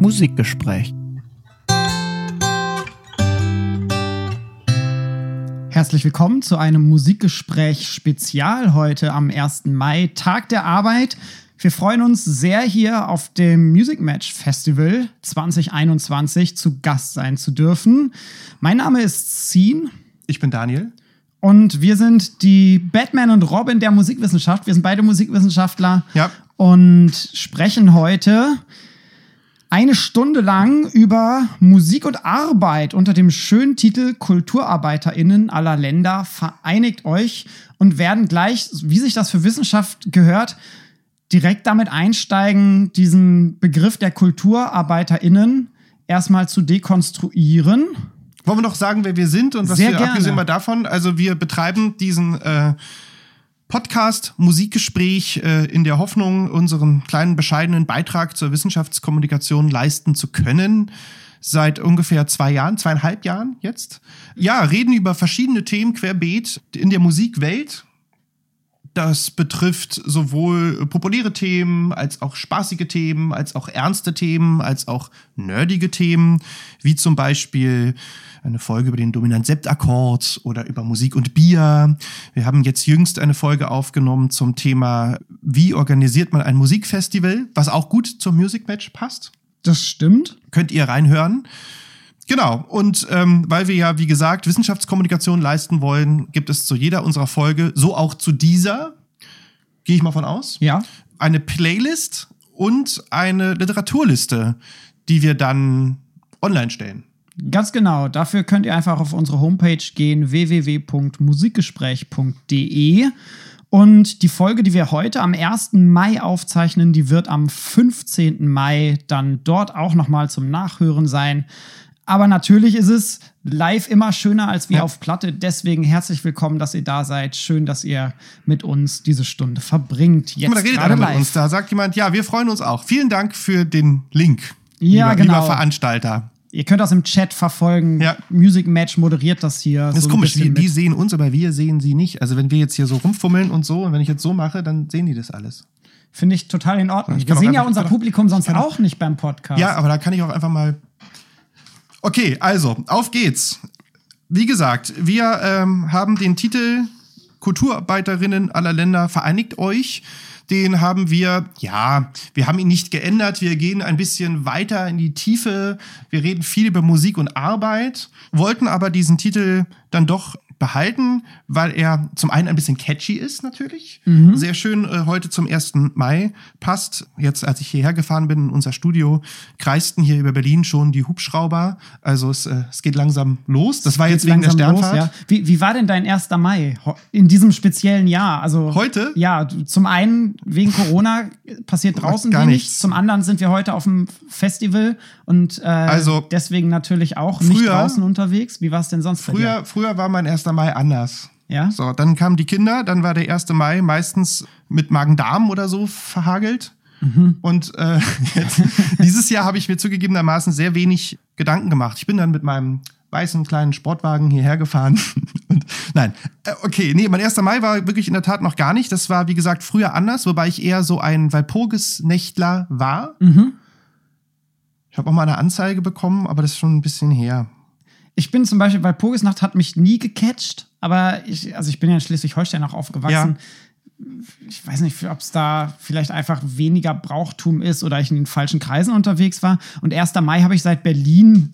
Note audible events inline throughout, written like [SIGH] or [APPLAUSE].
Musikgespräch. Herzlich willkommen zu einem Musikgespräch-Spezial heute am 1. Mai, Tag der Arbeit. Wir freuen uns sehr, hier auf dem Music Match Festival 2021 zu Gast sein zu dürfen. Mein Name ist Scene. Ich bin Daniel. Und wir sind die Batman und Robin der Musikwissenschaft. Wir sind beide Musikwissenschaftler. Ja. Und sprechen heute eine Stunde lang über Musik und Arbeit unter dem schönen Titel KulturarbeiterInnen aller Länder vereinigt euch und werden gleich, wie sich das für Wissenschaft gehört, direkt damit einsteigen, diesen Begriff der KulturarbeiterInnen erstmal zu dekonstruieren. Wollen wir noch sagen, wer wir sind und was Sehr wir gerne. abgesehen mal davon? Also wir betreiben diesen äh, Podcast, Musikgespräch äh, in der Hoffnung, unseren kleinen bescheidenen Beitrag zur Wissenschaftskommunikation leisten zu können. Seit ungefähr zwei Jahren, zweieinhalb Jahren jetzt. Ja, reden über verschiedene Themen querbeet in der Musikwelt. Das betrifft sowohl populäre Themen als auch spaßige Themen, als auch ernste Themen, als auch nerdige Themen, wie zum Beispiel eine Folge über den Dominant-Sept-Akkord oder über Musik und Bier. Wir haben jetzt jüngst eine Folge aufgenommen zum Thema, wie organisiert man ein Musikfestival, was auch gut zum Music Match passt. Das stimmt. Könnt ihr reinhören. Genau, und ähm, weil wir ja, wie gesagt, Wissenschaftskommunikation leisten wollen, gibt es zu jeder unserer Folge, so auch zu dieser, gehe ich mal von aus, Ja. eine Playlist und eine Literaturliste, die wir dann online stellen. Ganz genau. Dafür könnt ihr einfach auf unsere Homepage gehen, www.musikgespräch.de. Und die Folge, die wir heute am 1. Mai aufzeichnen, die wird am 15. Mai dann dort auch nochmal zum Nachhören sein. Aber natürlich ist es live immer schöner als wie Ja. auf Platte. Deswegen herzlich willkommen, dass ihr da seid. Schön, dass ihr mit uns diese Stunde verbringt. Jetzt da redet einer mit uns. Da sagt jemand, ja, wir freuen uns auch. Vielen Dank für den Link. Ja, lieber, genau. lieber Veranstalter. Ihr könnt das im Chat verfolgen. Ja. Music Match moderiert das hier. Das ist so ein komisch, die, die sehen uns, aber wir sehen sie nicht. Also wenn wir jetzt hier so rumfummeln und so, und wenn ich jetzt so mache, dann sehen die das alles. Finde ich total in Ordnung. Wir sehen ja unser Publikum sonst auch- auch nicht beim Podcast. Ja, aber da kann ich auch einfach mal. Okay, also, auf geht's. Wie gesagt, wir ähm, haben den Titel Kulturarbeiterinnen aller Länder vereinigt euch. Den haben wir, ja, wir haben ihn nicht geändert. Wir gehen ein bisschen weiter in die Tiefe. Wir reden viel über Musik und Arbeit, wollten aber diesen Titel dann doch behalten, weil er zum einen ein bisschen catchy ist natürlich. Sehr schön äh, heute zum 1. Mai passt. Jetzt, als ich hierher gefahren bin in unser Studio, kreisten hier über Berlin schon die Hubschrauber. Also es, äh, es geht langsam los. Das war jetzt wegen der Langsam los, Sternfahrt. ja. wie, wie war denn dein 1. Mai in diesem speziellen Jahr? Also Heute? Ja, zum einen wegen Corona passiert draußen Gar wenig. nichts. Zum anderen sind wir heute auf dem Festival und äh, Also, deswegen natürlich auch nicht früher- draußen unterwegs. Wie war es denn sonst? Früher, früher war mein 1. Mai anders. Ja? So, dann kamen die Kinder, dann war der 1. Mai meistens mit Magen-Darm oder so verhagelt. Mhm. Und äh, [LAUGHS] jetzt, dieses Jahr habe ich mir zugegebenermaßen sehr wenig Gedanken gemacht. Ich bin dann mit meinem weißen kleinen Sportwagen hierher gefahren. [LAUGHS] Und, nein, äh, okay, nee, mein 1. Mai war wirklich in der Tat noch gar nicht. Das war, wie gesagt, früher anders, wobei ich eher so ein Walpurgis-Nächtler war. Mhm. Ich habe auch mal eine Anzeige bekommen, aber das ist schon ein bisschen her. Ich bin zum Beispiel bei Pogesnacht hat mich nie gecatcht, aber ich, also ich bin ja in Schleswig-Holstein auch aufgewachsen. Ich weiß nicht, ob es da vielleicht einfach weniger Brauchtum ist oder ich in den falschen Kreisen unterwegs war. Und 1. Mai habe ich seit Berlin,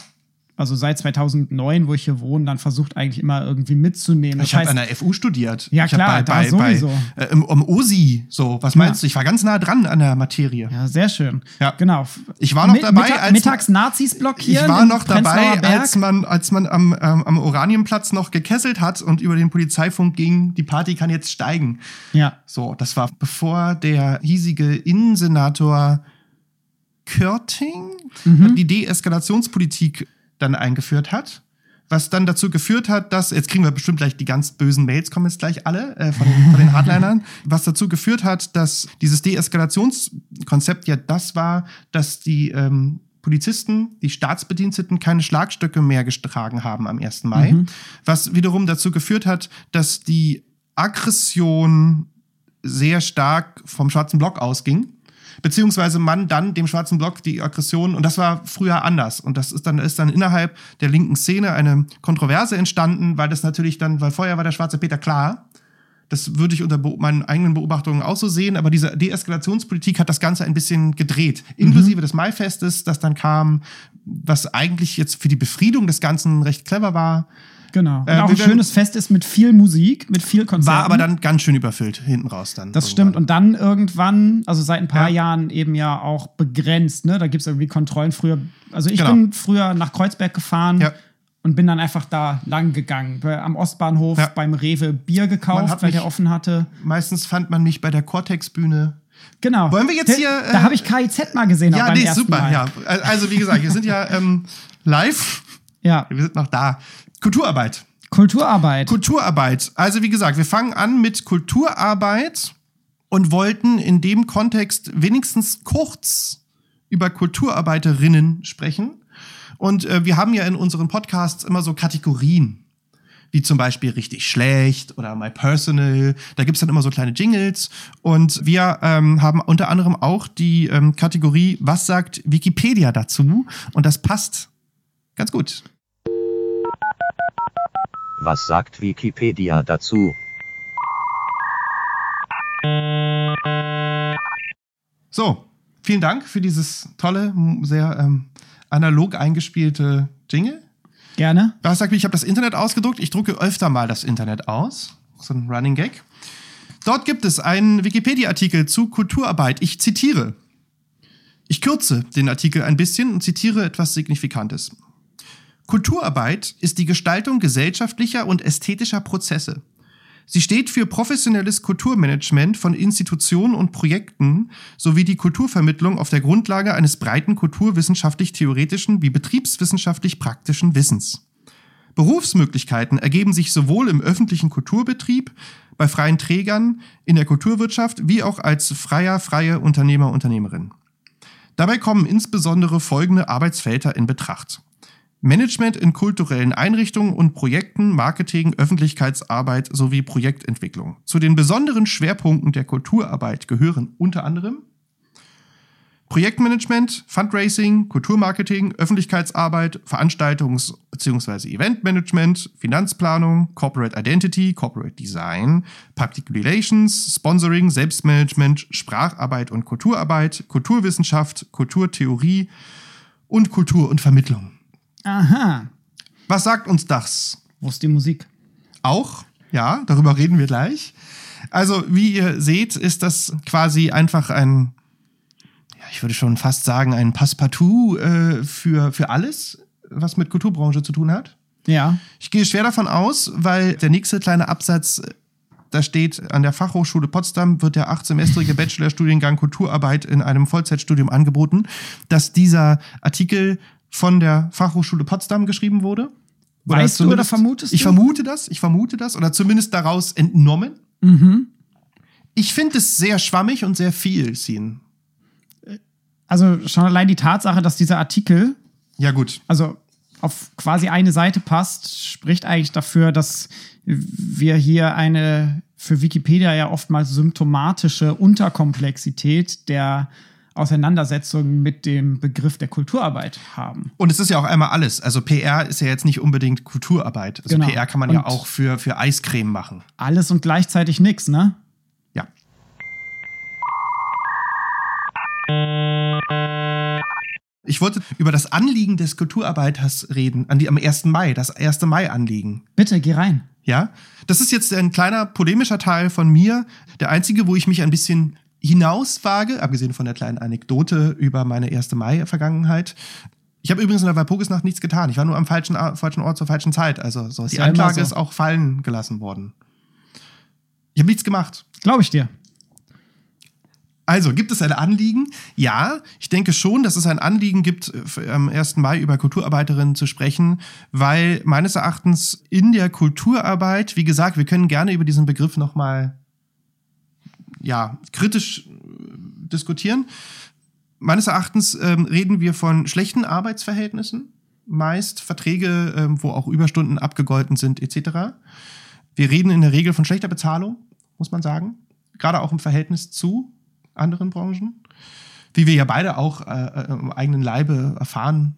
also seit 2009, wo ich hier wohne, dann versucht eigentlich immer irgendwie mitzunehmen. Das Ich habe an der FU studiert. Ja, ich klar, da sowieso. Bei, äh, im, um OSI, so, was meinst du? Ich war ganz nah dran an der Materie. ja, sehr schön. Ja. Genau. Ich war noch dabei, Mittag, als- mittags Nazis blockieren. Ich war noch dabei, als man, als man am, ähm, am Oranienplatz noch gekesselt hat und über den Polizeifunk ging, die Party kann jetzt steigen. Ja. So, das war bevor der hiesige Innensenator Körting die Deeskalationspolitik dann eingeführt hat. Was dann dazu geführt hat, dass, jetzt kriegen wir bestimmt gleich die ganz bösen Mails, kommen jetzt gleich alle äh, von, den, von den Hardlinern, [LAUGHS] was dazu geführt hat, dass dieses Deeskalationskonzept ja das war, dass die ähm, Polizisten, die Staatsbediensteten keine Schlagstöcke mehr getragen haben am 1. Mai, was wiederum dazu geführt hat, dass die Aggression sehr stark vom schwarzen Block ausging. Beziehungsweise man dann dem schwarzen Block die Aggression, und das war früher anders. Und das ist dann, ist dann innerhalb der linken Szene eine Kontroverse entstanden, weil das natürlich dann, weil vorher war der schwarze Peter klar. Das würde ich unter meinen eigenen Beobachtungen auch so sehen, aber diese Deeskalationspolitik hat das Ganze ein bisschen gedreht. Inklusive mhm. des Maifestes, das dann kam, was eigentlich jetzt für die Befriedung des Ganzen recht clever war. Genau. Und äh, auch ein schönes Fest ist mit viel Musik, mit viel Konzerten. War aber dann ganz schön überfüllt hinten raus dann. Das irgendwann. stimmt. Und dann irgendwann, also seit ein paar ja. Jahren eben ja auch begrenzt, ne? Da gibt es irgendwie Kontrollen früher. Also ich genau. bin früher nach Kreuzberg gefahren. Ja. Und bin dann einfach da lang gegangen. Am Ostbahnhof ja. beim Rewe Bier gekauft, weil der offen hatte. Meistens fand man mich bei der Cortex-Bühne Genau. Wollen wir jetzt hier. Äh, da habe ich KIZ mal gesehen. Ja, nee, super. Ja. Also, wie gesagt, wir sind ja ähm, live. Ja. Wir sind noch da. Kulturarbeit. Kulturarbeit. Kulturarbeit. Also wie gesagt, wir fangen an mit Kulturarbeit und wollten in dem Kontext wenigstens kurz über Kulturarbeiterinnen sprechen. Und äh, wir haben ja in unseren Podcasts immer so Kategorien, wie zum Beispiel richtig schlecht oder my personal. Da gibt's dann immer so kleine Jingles. Und wir ähm, haben unter anderem auch die ähm, Kategorie, was sagt Wikipedia dazu? Und das passt ganz gut. Was sagt Wikipedia dazu? So, vielen Dank für dieses tolle, sehr ähm, analog eingespielte Jingle. Gerne. Was sagt, ich habe das Internet ausgedruckt. Ich drucke öfter mal das Internet aus. So ein Running Gag. Dort gibt es einen Wikipedia-Artikel zu Kulturarbeit. Ich zitiere. Ich kürze den Artikel ein bisschen und zitiere etwas Signifikantes. Kulturarbeit ist die Gestaltung gesellschaftlicher und ästhetischer Prozesse. Sie steht für professionelles Kulturmanagement von Institutionen und Projekten sowie die Kulturvermittlung auf der Grundlage eines breiten kulturwissenschaftlich-theoretischen wie betriebswissenschaftlich-praktischen Wissens. Berufsmöglichkeiten ergeben sich sowohl im öffentlichen Kulturbetrieb, bei freien Trägern, in der Kulturwirtschaft wie auch als freier, freie Unternehmer, Unternehmerin. Dabei kommen insbesondere folgende Arbeitsfelder in Betracht. Management in kulturellen Einrichtungen und Projekten, Marketing, Öffentlichkeitsarbeit sowie Projektentwicklung. Zu den besonderen Schwerpunkten der Kulturarbeit gehören unter anderem Projektmanagement, Fundraising, Kulturmarketing, Öffentlichkeitsarbeit, Veranstaltungs- bzw. Eventmanagement, Finanzplanung, Corporate Identity, Corporate Design, Public Relations, Sponsoring, Selbstmanagement, Spracharbeit und Kulturarbeit, Kulturwissenschaft, Kulturtheorie und Kultur und Vermittlung. Aha. Was sagt uns das? Wo ist die Musik? Auch, ja, darüber reden wir gleich. Also, wie ihr seht, ist das quasi einfach ein, ja, ich würde schon fast sagen, ein Passepartout äh, für, für alles, was mit Kulturbranche zu tun hat. Ja. Ich gehe schwer davon aus, weil der nächste kleine Absatz, da steht, an der Fachhochschule Potsdam wird der achtsemestrige Bachelorstudiengang Kulturarbeit in einem Vollzeitstudium angeboten, dass dieser Artikel von der Fachhochschule Potsdam geschrieben wurde. Oder weißt du oder vermutest du? Ich vermute das, ich vermute das oder zumindest daraus entnommen. Mhm. Ich finde es sehr schwammig und sehr viel, Sien. Also schon allein die Tatsache, dass dieser Artikel ja gut, also auf quasi eine Seite passt, spricht eigentlich dafür, dass wir hier eine für Wikipedia ja oftmals symptomatische Unterkomplexität der Auseinandersetzung mit dem Begriff der Kulturarbeit haben. Und es ist ja auch einmal alles. Also PR ist ja jetzt nicht unbedingt Kulturarbeit. Also genau. PR kann man und ja auch für, für Eiscreme machen. Alles und gleichzeitig nichts, ne? Ja. Ich wollte über das Anliegen des Kulturarbeiters reden, an die, am 1. Mai, das 1. Mai-Anliegen. Bitte, geh rein. Ja, das ist jetzt ein kleiner polemischer Teil von mir. Der einzige, wo ich mich ein bisschen hinauswage, abgesehen von der kleinen Anekdote über meine erste Mai-Vergangenheit. Ich habe übrigens in der Walpurgisnacht nichts getan. Ich war nur am falschen, falschen Ort zur falschen Zeit. Also so die Anklage so. ist auch fallen gelassen worden. Ich habe nichts gemacht. Glaube ich dir. Also, gibt es ein Anliegen? Ja, ich denke schon, dass es ein Anliegen gibt, am 1. Mai über Kulturarbeiterinnen zu sprechen, weil meines Erachtens in der Kulturarbeit, wie gesagt, wir können gerne über diesen Begriff nochmal ja, kritisch äh, diskutieren. Meines Erachtens ähm, reden wir von schlechten Arbeitsverhältnissen, meist Verträge, ähm, wo auch Überstunden abgegolten sind, etc. Wir reden in der Regel von schlechter Bezahlung, muss man sagen, gerade auch im Verhältnis zu anderen Branchen. wie wir ja beide auch äh, im eigenen Leibe erfahren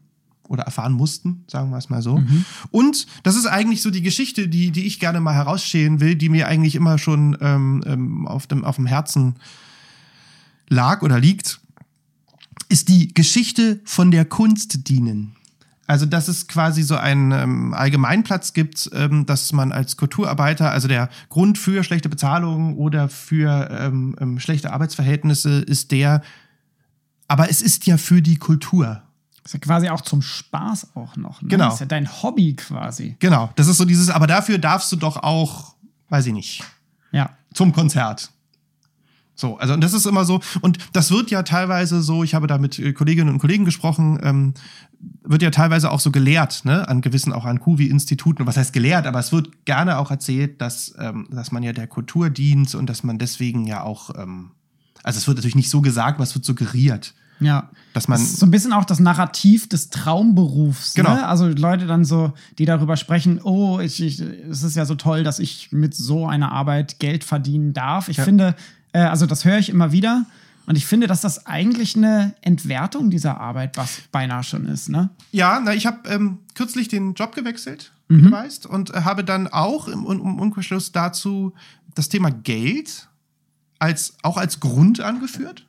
oder erfahren mussten, sagen wir es mal so. Und das ist eigentlich so die Geschichte, die, die ich gerne mal herausstehen will, die mir eigentlich immer schon ähm, ähm, auf, dem, auf dem Herzen lag oder liegt, ist die Geschichte von der Kunst dienen. Also, dass es quasi so einen ähm, Allgemeinplatz gibt, ähm, dass man als Kulturarbeiter, also der Grund für schlechte Bezahlung oder für ähm, ähm, schlechte Arbeitsverhältnisse ist der, aber es ist ja für die Kultur. Ist ja quasi auch zum Spaß auch noch. Ne? Genau. Ist ja dein Hobby quasi. Genau, das ist so dieses, aber dafür darfst du doch auch, weiß ich nicht, Ja. zum Konzert. So, also und das ist immer so, und das wird ja teilweise so, ich habe da mit äh, Kolleginnen und Kollegen gesprochen, ähm, wird ja teilweise auch so gelehrt, ne, an gewissen, auch an Kuvi-Instituten. Was heißt gelehrt, aber es wird gerne auch erzählt, dass, ähm, dass man ja der Kultur dient und dass man deswegen ja auch, ähm, also es wird natürlich nicht so gesagt, aber es wird suggeriert, Ja. dass man. Das ist so ein bisschen auch das Narrativ des Traumberufs. Genau. Ne? Also Leute dann so, die darüber sprechen, oh, ich, ich, es ist ja so toll, dass ich mit so einer Arbeit Geld verdienen darf. Ich Ja. finde, äh, also das höre ich immer wieder. Und ich finde, dass das eigentlich eine Entwertung dieser Arbeit was beinahe schon ist. Ne? Ja, na, ich habe ähm, kürzlich den Job gewechselt, wie du weißt, und äh, habe dann auch im, im Umkehrschluss dazu das Thema Geld als, auch als Grund angeführt.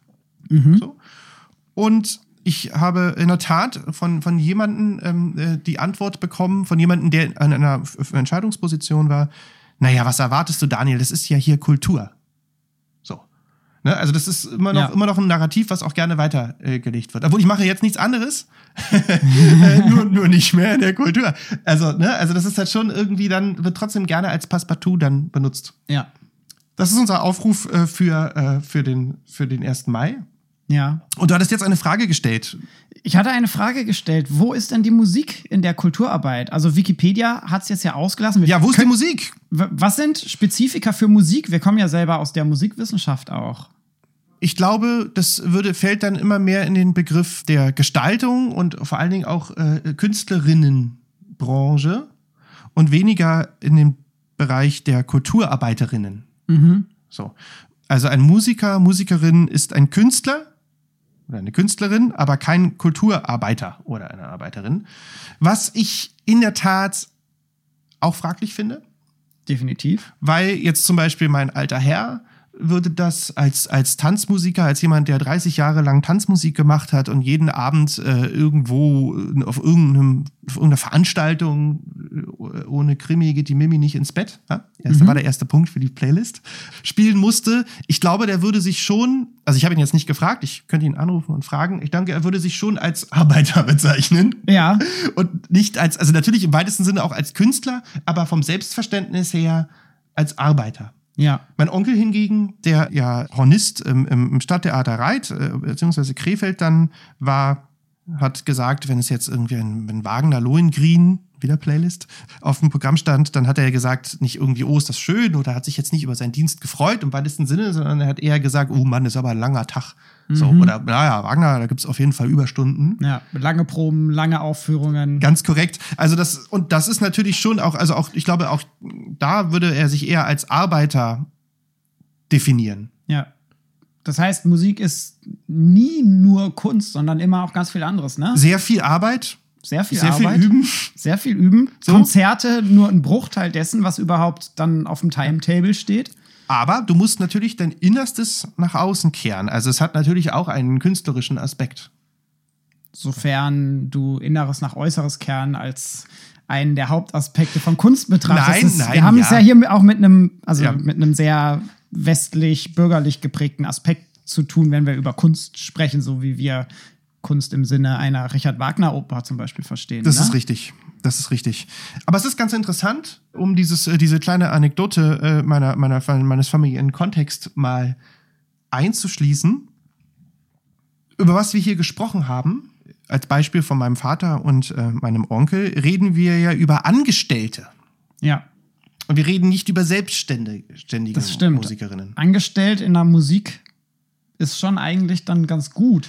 So. Und ich habe in der Tat von, von jemandem ähm, äh, die Antwort bekommen, von jemandem, der an einer Entscheidungsposition war, naja, was erwartest du, Daniel? Das ist ja hier Kultur. So. Ne? Also das ist immer noch, Ja. immer noch ein Narrativ, was auch gerne weitergelegt äh, gelegt wird. Obwohl ich mache jetzt nichts anderes, [LAUGHS] äh, nur, nur nicht mehr in der Kultur. Also, ne? also das ist halt schon irgendwie dann, wird trotzdem gerne als Passepartout dann benutzt. Ja. Das ist unser Aufruf äh, für, äh, für, den, für den 1. Mai. Ja. Und du hattest jetzt eine Frage gestellt. Ich hatte eine Frage gestellt. Wo ist denn die Musik in der Kulturarbeit? Also Wikipedia hat es jetzt ja ausgelassen. Wir Ja, wo ist die können- Musik? W- Was sind Spezifika für Musik? Wir kommen ja selber aus der Musikwissenschaft auch. Ich glaube, das würde, fällt dann immer mehr in den Begriff der Gestaltung und vor allen Dingen auch äh, Künstlerinnenbranche und weniger in den Bereich der Kulturarbeiterinnen. So. Also ein Musiker, Musikerin ist ein Künstler oder eine Künstlerin, aber kein Kulturarbeiter oder eine Arbeiterin. Was ich in der Tat auch fraglich finde. Definitiv. weil jetzt zum Beispiel mein alter Herr würde das als, als Tanzmusiker, als jemand, der 30 Jahre lang Tanzmusik gemacht hat und jeden Abend äh, irgendwo äh, auf, irgendeinem, auf irgendeiner Veranstaltung äh, ohne Krimi geht die Mimi nicht ins Bett, ja? das war der erste Punkt für die Playlist, spielen musste. Ich glaube, der würde sich schon, also ich habe ihn jetzt nicht gefragt, ich könnte ihn anrufen und fragen, ich denke, er würde sich schon als Arbeiter [LAUGHS] bezeichnen. Ja. Und nicht als, also natürlich im weitesten Sinne auch als Künstler, aber vom Selbstverständnis her als Arbeiter. Ja. Mein Onkel hingegen, der ja Hornist im, im Stadttheater Reit, äh, beziehungsweise Krefeld dann war, hat gesagt, wenn es jetzt irgendwie ein, wenn Wagner Lohengrin, wieder Playlist, auf dem Programm stand, dann hat er gesagt, nicht irgendwie, oh, ist das schön, oder hat sich jetzt nicht über seinen Dienst gefreut im weitesten Sinne, sondern er hat eher gesagt, oh Mann, ist aber ein langer Tag. So, oder, naja, Wagner, da gibt es auf jeden Fall Überstunden. Ja. Lange Proben, lange Aufführungen. Ganz korrekt. Also das, und das ist natürlich schon auch, also auch, ich glaube, auch da würde er sich eher als Arbeiter definieren. Ja. Das heißt, Musik ist nie nur Kunst, sondern immer auch ganz viel anderes, ne? Sehr viel Arbeit, Sehr viel sehr Arbeit. viel Üben. Sehr viel üben. So. Konzerte nur ein Bruchteil dessen, was überhaupt dann auf dem Timetable steht. Aber du musst natürlich dein Innerstes nach außen kehren. Also es hat natürlich auch einen künstlerischen Aspekt. Sofern du Inneres nach Äußeres kehren als einen der Hauptaspekte von Kunst betrachtest. Nein, ist, nein, wir haben es ja. ja hier auch mit einem, also Ja. mit einem sehr westlich, bürgerlich geprägten Aspekt zu tun, wenn wir über Kunst sprechen, so wie wir Kunst im Sinne einer Richard Wagner Oper zum Beispiel verstehen. Das ne? ist richtig. Das ist richtig. Aber es ist ganz interessant, um dieses, äh, diese kleine Anekdote äh, meiner, meiner, meines familiären Kontext mal einzuschließen. Über was wir hier gesprochen haben, als Beispiel von meinem Vater und äh, meinem Onkel, reden wir ja über Angestellte. Ja, Und wir reden nicht über selbstständige ständige das stimmt. Musikerinnen. Angestellt in der Musik ist schon eigentlich dann ganz gut.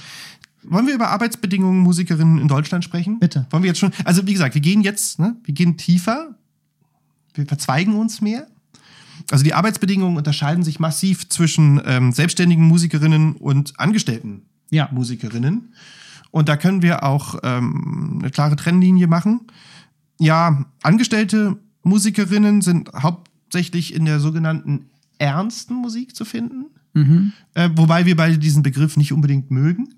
Wollen wir über Arbeitsbedingungen Musikerinnen in Deutschland sprechen? Bitte. Wollen wir jetzt schon? Also wie gesagt, wir gehen jetzt, ne, wir gehen tiefer, wir verzweigen uns mehr. Also die Arbeitsbedingungen unterscheiden sich massiv zwischen ähm, selbstständigen Musikerinnen und Angestellten Ja. Musikerinnen. Und da können wir auch ähm, eine klare Trennlinie machen. Ja, angestellte Musikerinnen sind hauptsächlich in der sogenannten ernsten Musik zu finden. Äh, wobei wir beide diesen Begriff nicht unbedingt mögen.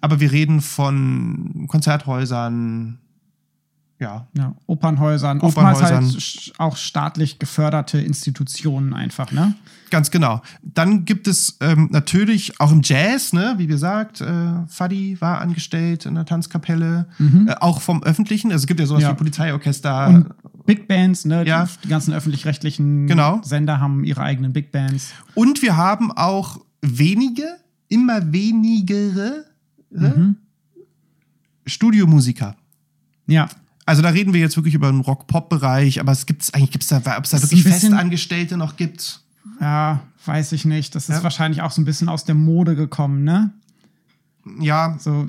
Aber wir reden von Konzerthäusern, ja, Ja, Opernhäusern, Opernhäusern. oftmals halt auch staatlich geförderte Institutionen einfach, ne? Ganz genau. Dann gibt es ähm, natürlich auch im Jazz, ne, wie gesagt, äh, Fadi war angestellt in der Tanzkapelle, äh, auch vom öffentlichen. Also es gibt ja sowas Ja. wie Polizeiorchester. Und Big Bands, ne? Ja. Die, die ganzen öffentlich-rechtlichen Genau. Sender haben ihre eigenen Big Bands. Und wir haben auch wenige, immer wenigere Mhm. Studiomusiker. Ja. Also da reden wir jetzt wirklich über den Rock-Pop-Bereich, aber es gibt eigentlich gibt's da, ob es da wirklich Festangestellte noch gibt. Ja, weiß ich nicht. Das ist Ja. wahrscheinlich auch so ein bisschen aus der Mode gekommen, ne? Ja, So,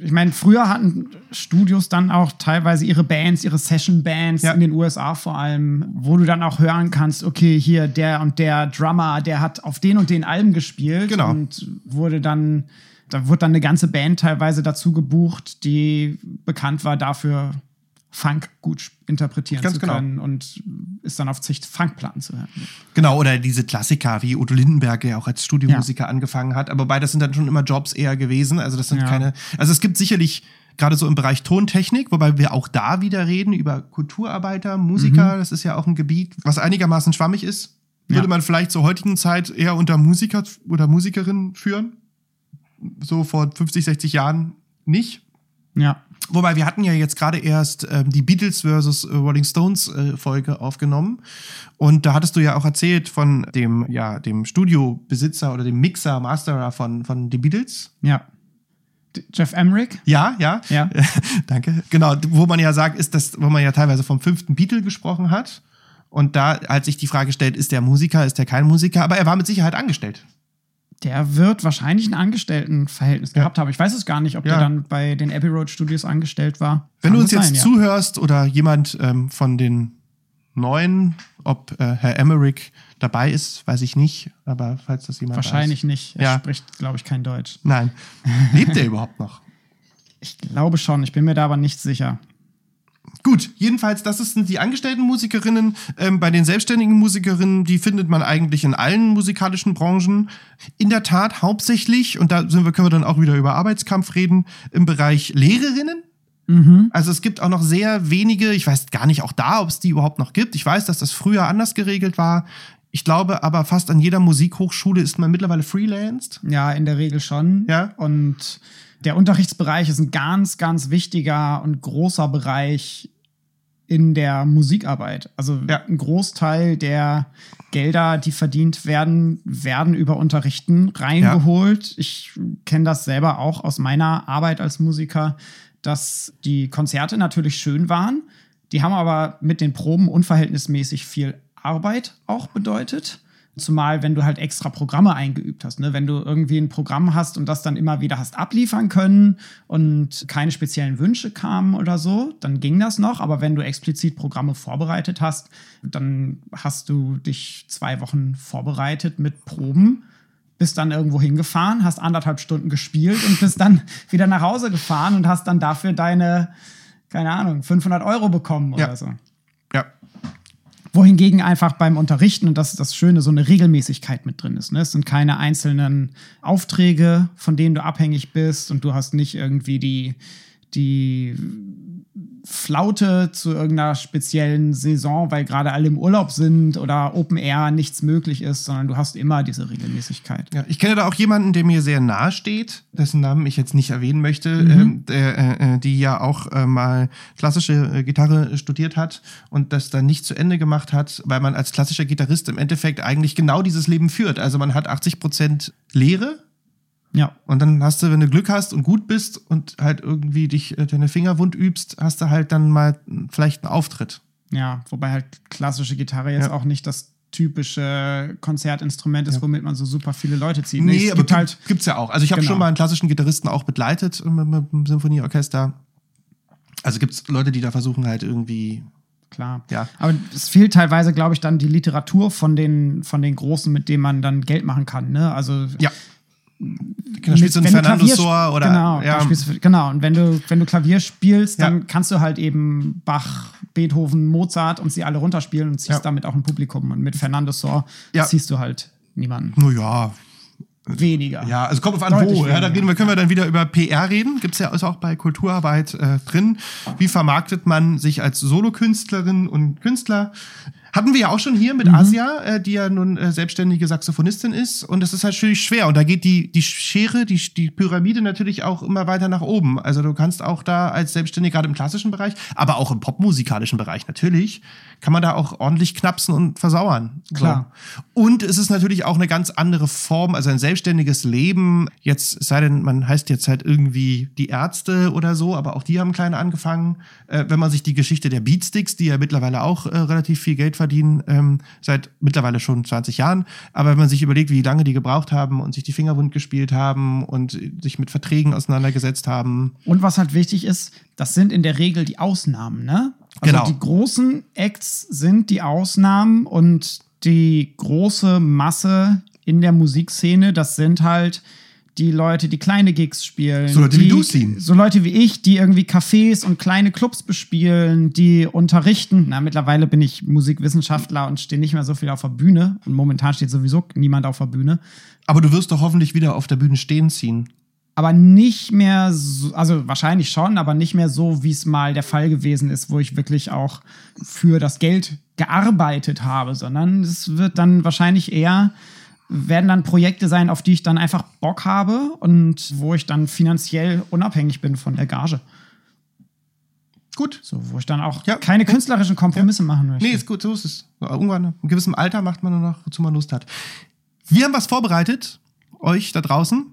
ich meine, früher hatten Studios dann auch teilweise ihre Bands, ihre Session-Bands Ja. in den USA vor allem, wo du dann auch hören kannst, okay, hier der und der Drummer, der hat auf den und den Alben gespielt Genau. und wurde dann, da wurde dann eine ganze Band teilweise dazu gebucht, die bekannt war dafür, Funk gut interpretieren Ganz zu genau. können und ist dann auf Zicht Funkplatten zu hören. Genau, oder diese Klassiker wie Udo Lindenberg, der auch als Studiomusiker angefangen hat. Aber beides sind dann schon immer Jobs eher gewesen. Also das sind Ja. keine. Also es gibt sicherlich gerade so im Bereich Tontechnik, wobei wir auch da wieder reden über Kulturarbeiter, Musiker. Das ist ja auch ein Gebiet, was einigermaßen schwammig ist. Ja. Würde man vielleicht zur heutigen Zeit eher unter Musiker oder Musikerin führen. So vor 50, 60 Jahren nicht. Ja. Wobei wir hatten ja jetzt gerade erst ähm, die Beatles versus äh, Rolling Stones äh, Folge aufgenommen und da hattest du ja auch erzählt von dem ja dem Studiobesitzer oder dem Mixer Masterer von von die Beatles. Ja. Jeff Emmerich? Ja, ja, Ja. [LAUGHS] danke. Genau, wo man ja sagt, ist das, wo man ja teilweise vom fünften Beatle gesprochen hat und da halt sich die Frage stellt, ist der Musiker, ist der kein Musiker? Aber er war mit Sicherheit angestellt. Der wird wahrscheinlich ein Angestelltenverhältnis gehabt haben. Ich weiß es gar nicht, ob Ja. der dann bei den Abbey Road Studios angestellt war. Wenn Kann du uns jetzt sein, ja. zuhörst oder jemand ähm, von den Neuen, ob äh, Herr Emmerich dabei ist, weiß ich nicht. Aber falls das jemand Wahrscheinlich weiß. nicht. Er Ja. spricht, glaube ich, kein Deutsch. Nein. Lebt er überhaupt noch? [LAUGHS] Ich glaube schon, ich bin mir da aber nicht sicher. Gut, jedenfalls, das sind die angestellten Musikerinnen. Ähm, bei den selbstständigen Musikerinnen, die findet man eigentlich in allen musikalischen Branchen. In der Tat hauptsächlich, und da sind wir, können wir dann auch wieder über Arbeitskampf reden, im Bereich Lehrerinnen. Also es gibt auch noch sehr wenige, ich weiß gar nicht auch da, ob es die überhaupt noch gibt. Ich weiß, dass das früher anders geregelt war. Ich glaube aber fast an jeder Musikhochschule ist man mittlerweile freelanced. Ja, in der Regel schon. Ja. Und der Unterrichtsbereich ist ein ganz, ganz wichtiger und großer Bereich in der Musikarbeit. Also Ja. ein Großteil der Gelder, die verdient werden, werden über Unterrichten reingeholt. Ich kenne das selber auch aus meiner Arbeit als Musiker, dass die Konzerte natürlich schön waren. Die haben aber mit den Proben unverhältnismäßig viel Arbeit auch bedeutet. Zumal, wenn du halt extra Programme eingeübt hast. Ne? Wenn du irgendwie ein Programm hast und das dann immer wieder hast abliefern können und keine speziellen Wünsche kamen oder so, dann ging das noch. Aber wenn du explizit Programme vorbereitet hast, dann hast du dich zwei Wochen vorbereitet mit Proben bist dann irgendwo hingefahren, hast anderthalb Stunden gespielt und bist dann [LAUGHS] wieder nach Hause gefahren und hast dann dafür deine, keine Ahnung, 500 Euro bekommen oder Ja. so. Wohingegen einfach beim Unterrichten, und das ist das Schöne, so eine Regelmäßigkeit mit drin ist. Ne? Es sind keine einzelnen Aufträge, von denen du abhängig bist und du hast nicht irgendwie die, die Flaute zu irgendeiner speziellen Saison, weil gerade alle im Urlaub sind oder Open Air nichts möglich ist, sondern du hast immer diese Regelmäßigkeit. Ja, ich kenne da auch jemanden, der mir sehr nahe steht, dessen Namen ich jetzt nicht erwähnen möchte, ähm, der, äh, äh, die ja auch äh, mal klassische äh, Gitarre studiert hat und das dann nicht zu Ende gemacht hat, weil man als klassischer Gitarrist im Endeffekt eigentlich genau dieses Leben führt. Also man hat 80 Prozent Lehre Ja. und dann hast du, wenn du Glück hast und gut bist und halt irgendwie dich äh, deine Finger wund übst, hast du halt dann mal vielleicht einen Auftritt. Ja, wobei halt klassische Gitarre jetzt Ja. auch nicht das typische Konzertinstrument ist, Ja. womit man so super viele Leute zieht. Nee, es aber gibt gibt, halt, gibt's ja auch. Also ich habe Genau. schon mal einen klassischen Gitarristen auch begleitet äh, mit, mit dem Symphonieorchester. Also gibt's Leute, die da versuchen halt irgendwie, klar. ja. Aber es fehlt teilweise, glaube ich, dann die Literatur von den, von den Großen, mit denen man dann Geld machen kann. Ne? Also Ja. Da spielst du ein Fernando sp- oder genau, ja, du, genau. Und wenn du wenn du Klavier spielst, dann Ja. kannst du halt eben Bach, Beethoven, Mozart und sie alle runterspielen und ziehst Ja. damit auch ein Publikum. Und mit Fernando Sor Ja. ziehst du halt niemanden no, ja, weniger. Ja, also kommt auf an, Deutlich wo. Ja, da reden wir, können wir dann wieder über PR reden. Gibt's ja also auch bei Kulturarbeit äh, drin. Wie vermarktet man sich als Solokünstlerin und Künstler? Hatten wir ja auch schon hier mit Asia, äh, die ja nun äh, selbstständige Saxophonistin ist. Und das ist halt natürlich schwer. Und da geht die, die Schere, die, die Pyramide natürlich auch immer weiter nach oben. Also du kannst auch da als Selbstständige, gerade im klassischen Bereich, aber auch im popmusikalischen Bereich natürlich, kann man da auch ordentlich knapsen und versauern. So. Klar. Und es ist natürlich auch eine ganz andere Form, also ein selbstständiges Leben. Jetzt sei denn, man heißt jetzt halt irgendwie die Ärzte oder so, aber auch die haben klein angefangen. Äh, wenn man sich die Geschichte der Beatsticks, die ja mittlerweile auch äh, relativ viel Geld verdienen, ähm, seit mittlerweile schon 20 Jahren, aber wenn man sich überlegt, wie lange die gebraucht haben und sich die Finger wund gespielt haben und sich mit Verträgen auseinandergesetzt haben. Und was halt wichtig ist, das sind in der Regel die Ausnahmen, ne? Also Genau. die großen Acts sind die Ausnahmen und die große Masse in der Musikszene, das sind halt die Leute, die kleine Gigs spielen. So Leute die, wie du, Steen. So Leute wie ich, die irgendwie Cafés und kleine Clubs bespielen, die unterrichten. Na, mittlerweile bin ich Musikwissenschaftler und stehe nicht mehr so viel auf der Bühne. Und momentan steht sowieso niemand auf der Bühne. Aber du wirst doch hoffentlich wieder auf der Bühne stehen ziehen. aber nicht mehr so, also wahrscheinlich schon, aber nicht mehr so, wie es mal der Fall gewesen ist, wo ich wirklich auch für das Geld gearbeitet habe, sondern es wird dann wahrscheinlich eher, werden dann Projekte sein, auf die ich dann einfach Bock habe und wo ich dann finanziell unabhängig bin von der Gage. Gut. So, wo ich dann auch Ja. keine künstlerischen Kompromisse machen möchte. Nee, ist gut, so ist es. Irgendwann, in gewissem Alter macht man nur noch, wozu man Lust hat. Wir haben was vorbereitet, euch da draußen.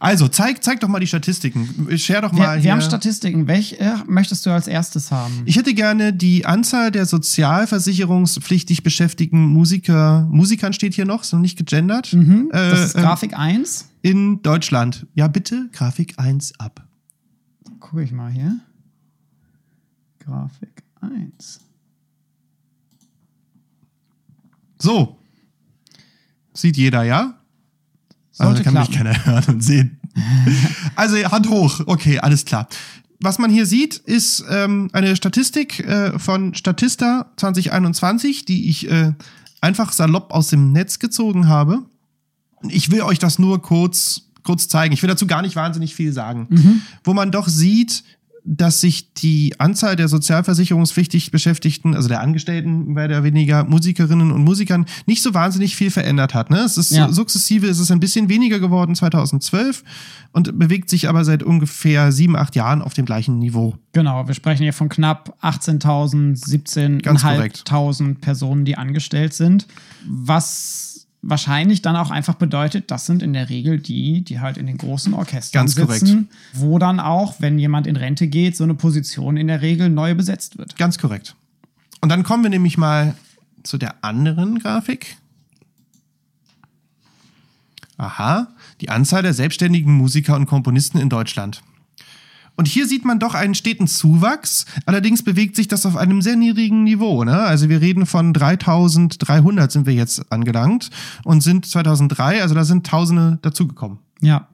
Also, zeig, zeig doch mal die Statistiken. Share doch mal wir, hier. wir haben Statistiken. Welche möchtest du als erstes haben? ich hätte gerne die Anzahl der sozialversicherungspflichtig beschäftigten Musiker, Musikern steht hier noch, ist noch nicht gegendert. Mhm, Äh, das ist ähm, Grafik 1. in Deutschland. Ja, bitte, Grafik 1 ab. Gucke ich mal hier. Grafik 1. So. Sieht jeder, ja? Sollte also kann mich klappen. keiner [LAUGHS] hören und sehen. [LAUGHS] also Hand hoch. Okay, alles klar. Was man hier sieht, ist ähm, eine Statistik äh, von Statista 2021, die ich äh, einfach salopp aus dem Netz gezogen habe. Ich will euch das nur kurz, kurz zeigen. Ich will dazu gar nicht wahnsinnig viel sagen. Wo man doch sieht, dass sich die Anzahl der sozialversicherungspflichtig Beschäftigten, also der Angestellten mehr oder weniger Musikerinnen und Musikern, nicht so wahnsinnig viel verändert hat. Ne? Es ist Ja. sukzessive, es ist ein bisschen weniger geworden 2012 und bewegt sich aber seit ungefähr sieben, acht Jahren auf dem gleichen Niveau. Genau, wir sprechen hier von knapp 18.000, Ganz korrekt. 17.500 Personen, die angestellt sind. Was wahrscheinlich dann auch einfach bedeutet, das sind in der Regel die, die halt in den großen Orchestern Ganz sitzen, korrekt. wo dann auch, wenn jemand in Rente geht, so eine Position in der Regel neu besetzt wird. Ganz korrekt. Und dann kommen wir nämlich mal zu der anderen Grafik. Aha, die Anzahl der selbstständigen Musiker und Komponisten in Deutschland. Und hier sieht man doch einen steten Zuwachs. Allerdings bewegt sich das auf einem sehr niedrigen Niveau. Ne? Also wir reden von 3300 sind wir jetzt angelangt und sind 2003, also da sind Tausende dazugekommen. Ja.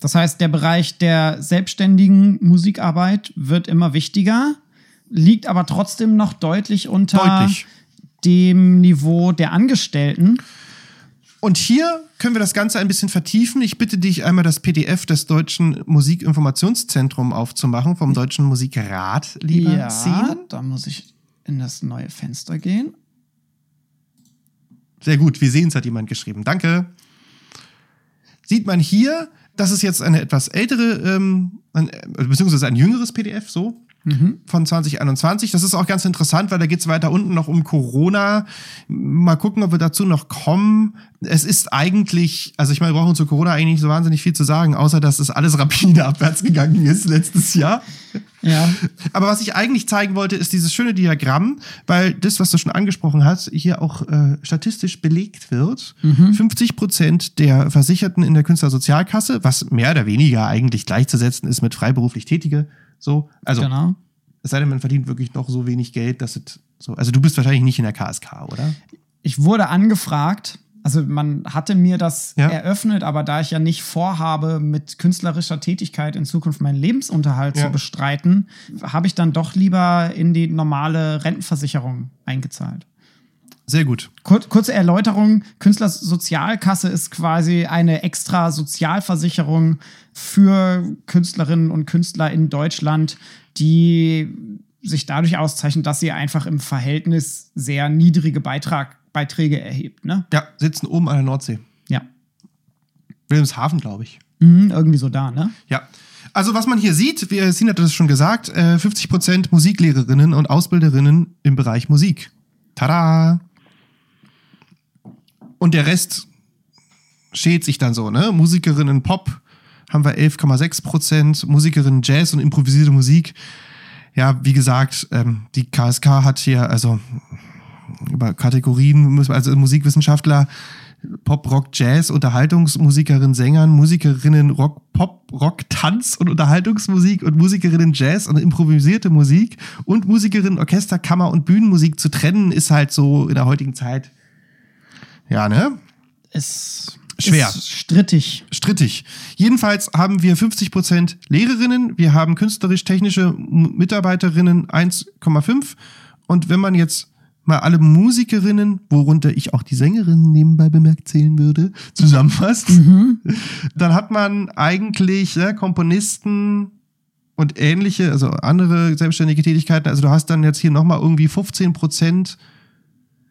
Das heißt, der Bereich der selbstständigen Musikarbeit wird immer wichtiger, liegt aber trotzdem noch deutlich unter Deutlich. dem Niveau der Angestellten. Und hier können wir das Ganze ein bisschen vertiefen. Ich bitte dich einmal das PDF des Deutschen Musikinformationszentrums aufzumachen, vom Deutschen Musikrat, lieber ja, Zehn. da muss ich in das neue Fenster gehen. Sehr gut, wir sehen es, hat jemand geschrieben. Danke. Sieht man hier, das ist jetzt eine etwas ältere, ähm, ein, äh, beziehungsweise ein jüngeres PDF, so. Von 2021. Das ist auch ganz interessant, weil da geht es weiter unten noch um Corona. Mal gucken, ob wir dazu noch kommen. Es ist eigentlich, also ich meine, wir brauchen zu Corona eigentlich nicht so wahnsinnig viel zu sagen, außer dass es alles rapide [LAUGHS] abwärts gegangen ist letztes Jahr. Ja. Aber was ich eigentlich zeigen wollte, ist dieses schöne Diagramm, weil das, was du schon angesprochen hast, hier auch äh, statistisch belegt wird. 50 Prozent der Versicherten in der Künstlersozialkasse, was mehr oder weniger eigentlich gleichzusetzen ist mit freiberuflich Tätige. So, also Genau. es sei denn, man verdient wirklich noch so wenig Geld, dass es so. Also du bist wahrscheinlich nicht in der KSK, oder? Ich wurde angefragt Also man hatte mir das Ja. eröffnet, aber da ich ja nicht vorhabe, mit künstlerischer Tätigkeit in Zukunft meinen Lebensunterhalt Ja. zu bestreiten, habe ich dann doch lieber in die normale Rentenversicherung eingezahlt. Sehr gut. Kur kurze Erläuterung: Künstlersozialkasse ist quasi eine extra Sozialversicherung für Künstlerinnen und Künstler in Deutschland, die sich dadurch auszeichnet, dass sie einfach im Verhältnis sehr niedrige Beitrag, Beiträge erhebt. Ne? Ja, sitzen oben an der Nordsee. Ja. Wilhelmshaven, glaube ich. Mhm, irgendwie so da, ne? Ja. Also was man hier sieht, wie Sina hat das schon gesagt, äh, 50% Musiklehrerinnen und Ausbilderinnen im Bereich Musik. Tada! Und der Rest schält sich dann so, ne? Musikerinnen Pop haben wir 11,6%, Musikerinnen Jazz und improvisierte Musik. Ja, wie gesagt, ähm, die KSK hat hier, also über Kategorien, also Musikwissenschaftler, Pop, Rock, Jazz, Unterhaltungsmusikerin, Sängern, Musikerinnen, Rock, Pop, Rock, Tanz und Unterhaltungsmusik und Musikerinnen Jazz und improvisierte Musik und Musikerinnen Orchester, Kammer und Bühnenmusik zu trennen, ist halt so in der heutigen Zeit, ja, ne? Ist, Schwer. ist strittig. strittig. Jedenfalls haben wir 50% Lehrerinnen, wir haben künstlerisch-technische Mitarbeiterinnen 1,5 und wenn man jetzt mal alle Musikerinnen, worunter ich auch die Sängerinnen nebenbei bemerkt zählen würde, zusammenfasst, dann hat man eigentlich ja, Komponisten und ähnliche, also andere selbstständige Tätigkeiten. Also du hast dann jetzt hier nochmal irgendwie 15 Prozent,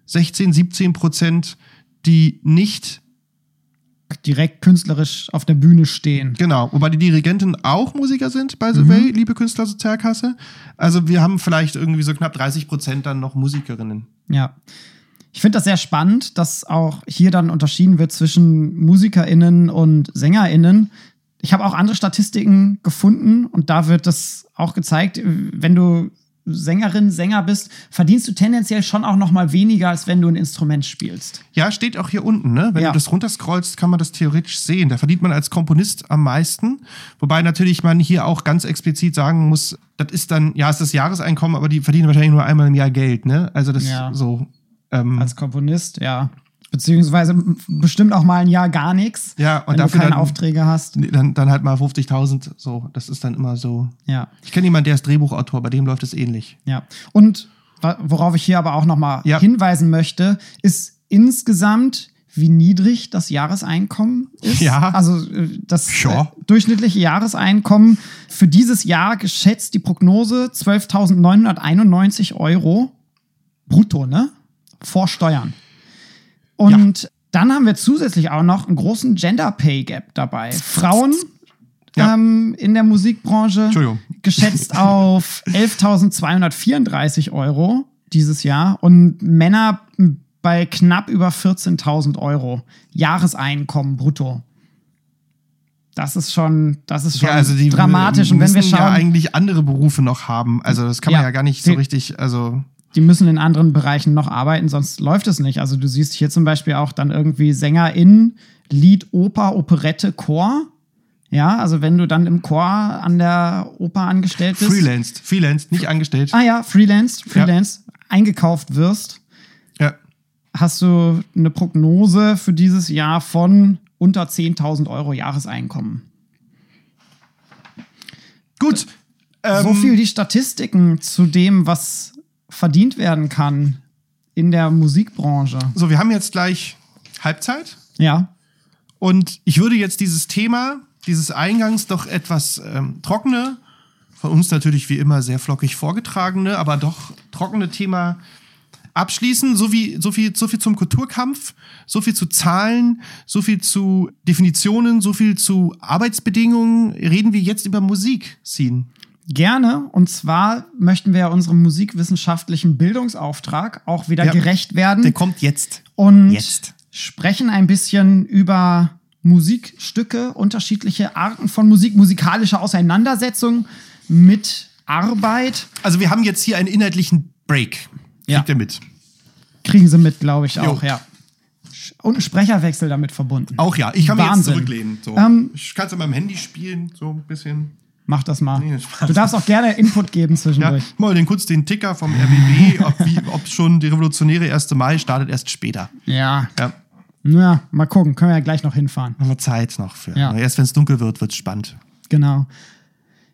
16, 17 Prozent, die nicht Direkt künstlerisch auf der Bühne stehen. Genau, wobei die Dirigenten auch Musiker sind, by the Mhm. way, liebe Künstlersozialkasse. Also wir haben vielleicht irgendwie so knapp 30 Prozent dann noch Musikerinnen. Ja. Ich finde das sehr spannend, dass auch hier dann unterschieden wird zwischen MusikerInnen und SängerInnen. Ich habe auch andere Statistiken gefunden und da wird das auch gezeigt, wenn du Sängerin, Sänger bist, verdienst du tendenziell schon auch noch mal weniger, als wenn du ein Instrument spielst. Ja, steht auch hier unten, ne? Wenn Ja. du das runterscrollst, kann man das theoretisch sehen. Da verdient man als Komponist am meisten. Wobei natürlich man hier auch ganz explizit sagen muss, das ist dann, ja, ist das Jahreseinkommen, aber die verdienen wahrscheinlich nur einmal im Jahr Geld, ne? Also das Ja. so. Ähm, Als Komponist, ja. Beziehungsweise bestimmt auch mal ein Jahr gar nichts, Ja, und wenn dafür du keine dann- Aufträge hast. dann, dann halt mal 50.000, so. Das ist dann immer so. Ja. Ich kenne jemanden, der ist Drehbuchautor, bei dem läuft es ähnlich. Ja. Und worauf ich hier aber auch noch mal Ja. hinweisen möchte, ist insgesamt, wie niedrig das Jahreseinkommen ist. Ja. Also äh, das äh, durchschnittliche Jahreseinkommen für dieses Jahr geschätzt die Prognose 12.991 Euro brutto, ne? Vor Steuern. Und dann haben wir zusätzlich auch noch einen großen Gender Pay Gap dabei. Frauen Ja. ähm, in der Musikbranche geschätzt auf 11.234 Euro dieses Jahr und Männer bei knapp über 14.000 Euro Jahreseinkommen brutto. Das ist schon, das ist schon Ja, also die dramatisch. Und wenn wir müssen ja schauen, eigentlich andere Berufe noch haben. Also das kann man Ja. ja gar nicht so richtig, also die müssen in anderen Bereichen noch arbeiten, sonst läuft es nicht. Also du siehst hier zum Beispiel auch dann irgendwie SängerInnen, Lied, Oper, Operette, Chor. Ja, also wenn du dann im Chor an der Oper angestellt bist. freelanced, freelanced, nicht angestellt. Ah ja, freelance, freelance, eingekauft wirst, Ja. hast du eine Prognose für dieses Jahr von unter 10.000 Euro Jahreseinkommen. Gut. Ähm, so viel die Statistiken zu dem, was verdient werden kann in der Musikbranche. So, wir haben jetzt gleich Halbzeit Ja, und ich würde jetzt dieses Thema, dieses Eingangs doch etwas ähm, trockene, von uns natürlich wie immer sehr flockig vorgetragene, aber doch trockene Thema abschließen. So, wie, so, viel, so viel zum Kulturkampf, so viel zu Zahlen, so viel zu Definitionen, so viel zu Arbeitsbedingungen. Reden wir jetzt über Musik, Scene. Gerne. Und zwar möchten wir unserem musikwissenschaftlichen Bildungsauftrag auch wieder Ja. gerecht werden. Der kommt jetzt. und Jetzt. sprechen ein bisschen über Musikstücke, unterschiedliche Arten von Musik, musikalische Auseinandersetzung mit Arbeit. Also wir haben jetzt hier einen inhaltlichen Break. Ja. Kriegt ihr mit? Kriegen sie mit, glaube ich, auch, Jo. ja. Und ein Sprecherwechsel damit verbunden. Auch ja, ich kann mich jetzt Wahnsinn. zurücklehnen. So. Ähm, ich kann es an meinem Handy spielen, so ein bisschen. Mach das mal. Nee, du darfst auch gerne Input geben Ja, zwischendurch. mal den kurz den Ticker vom RBB, ob, ob schon die revolutionäre 1. Mai startet erst später. Ja. Ja. Ja, mal gucken, können wir ja gleich noch hinfahren. Haben wir Zeit noch für. Ja. Erst wenn es dunkel wird, wird es spannend. Genau.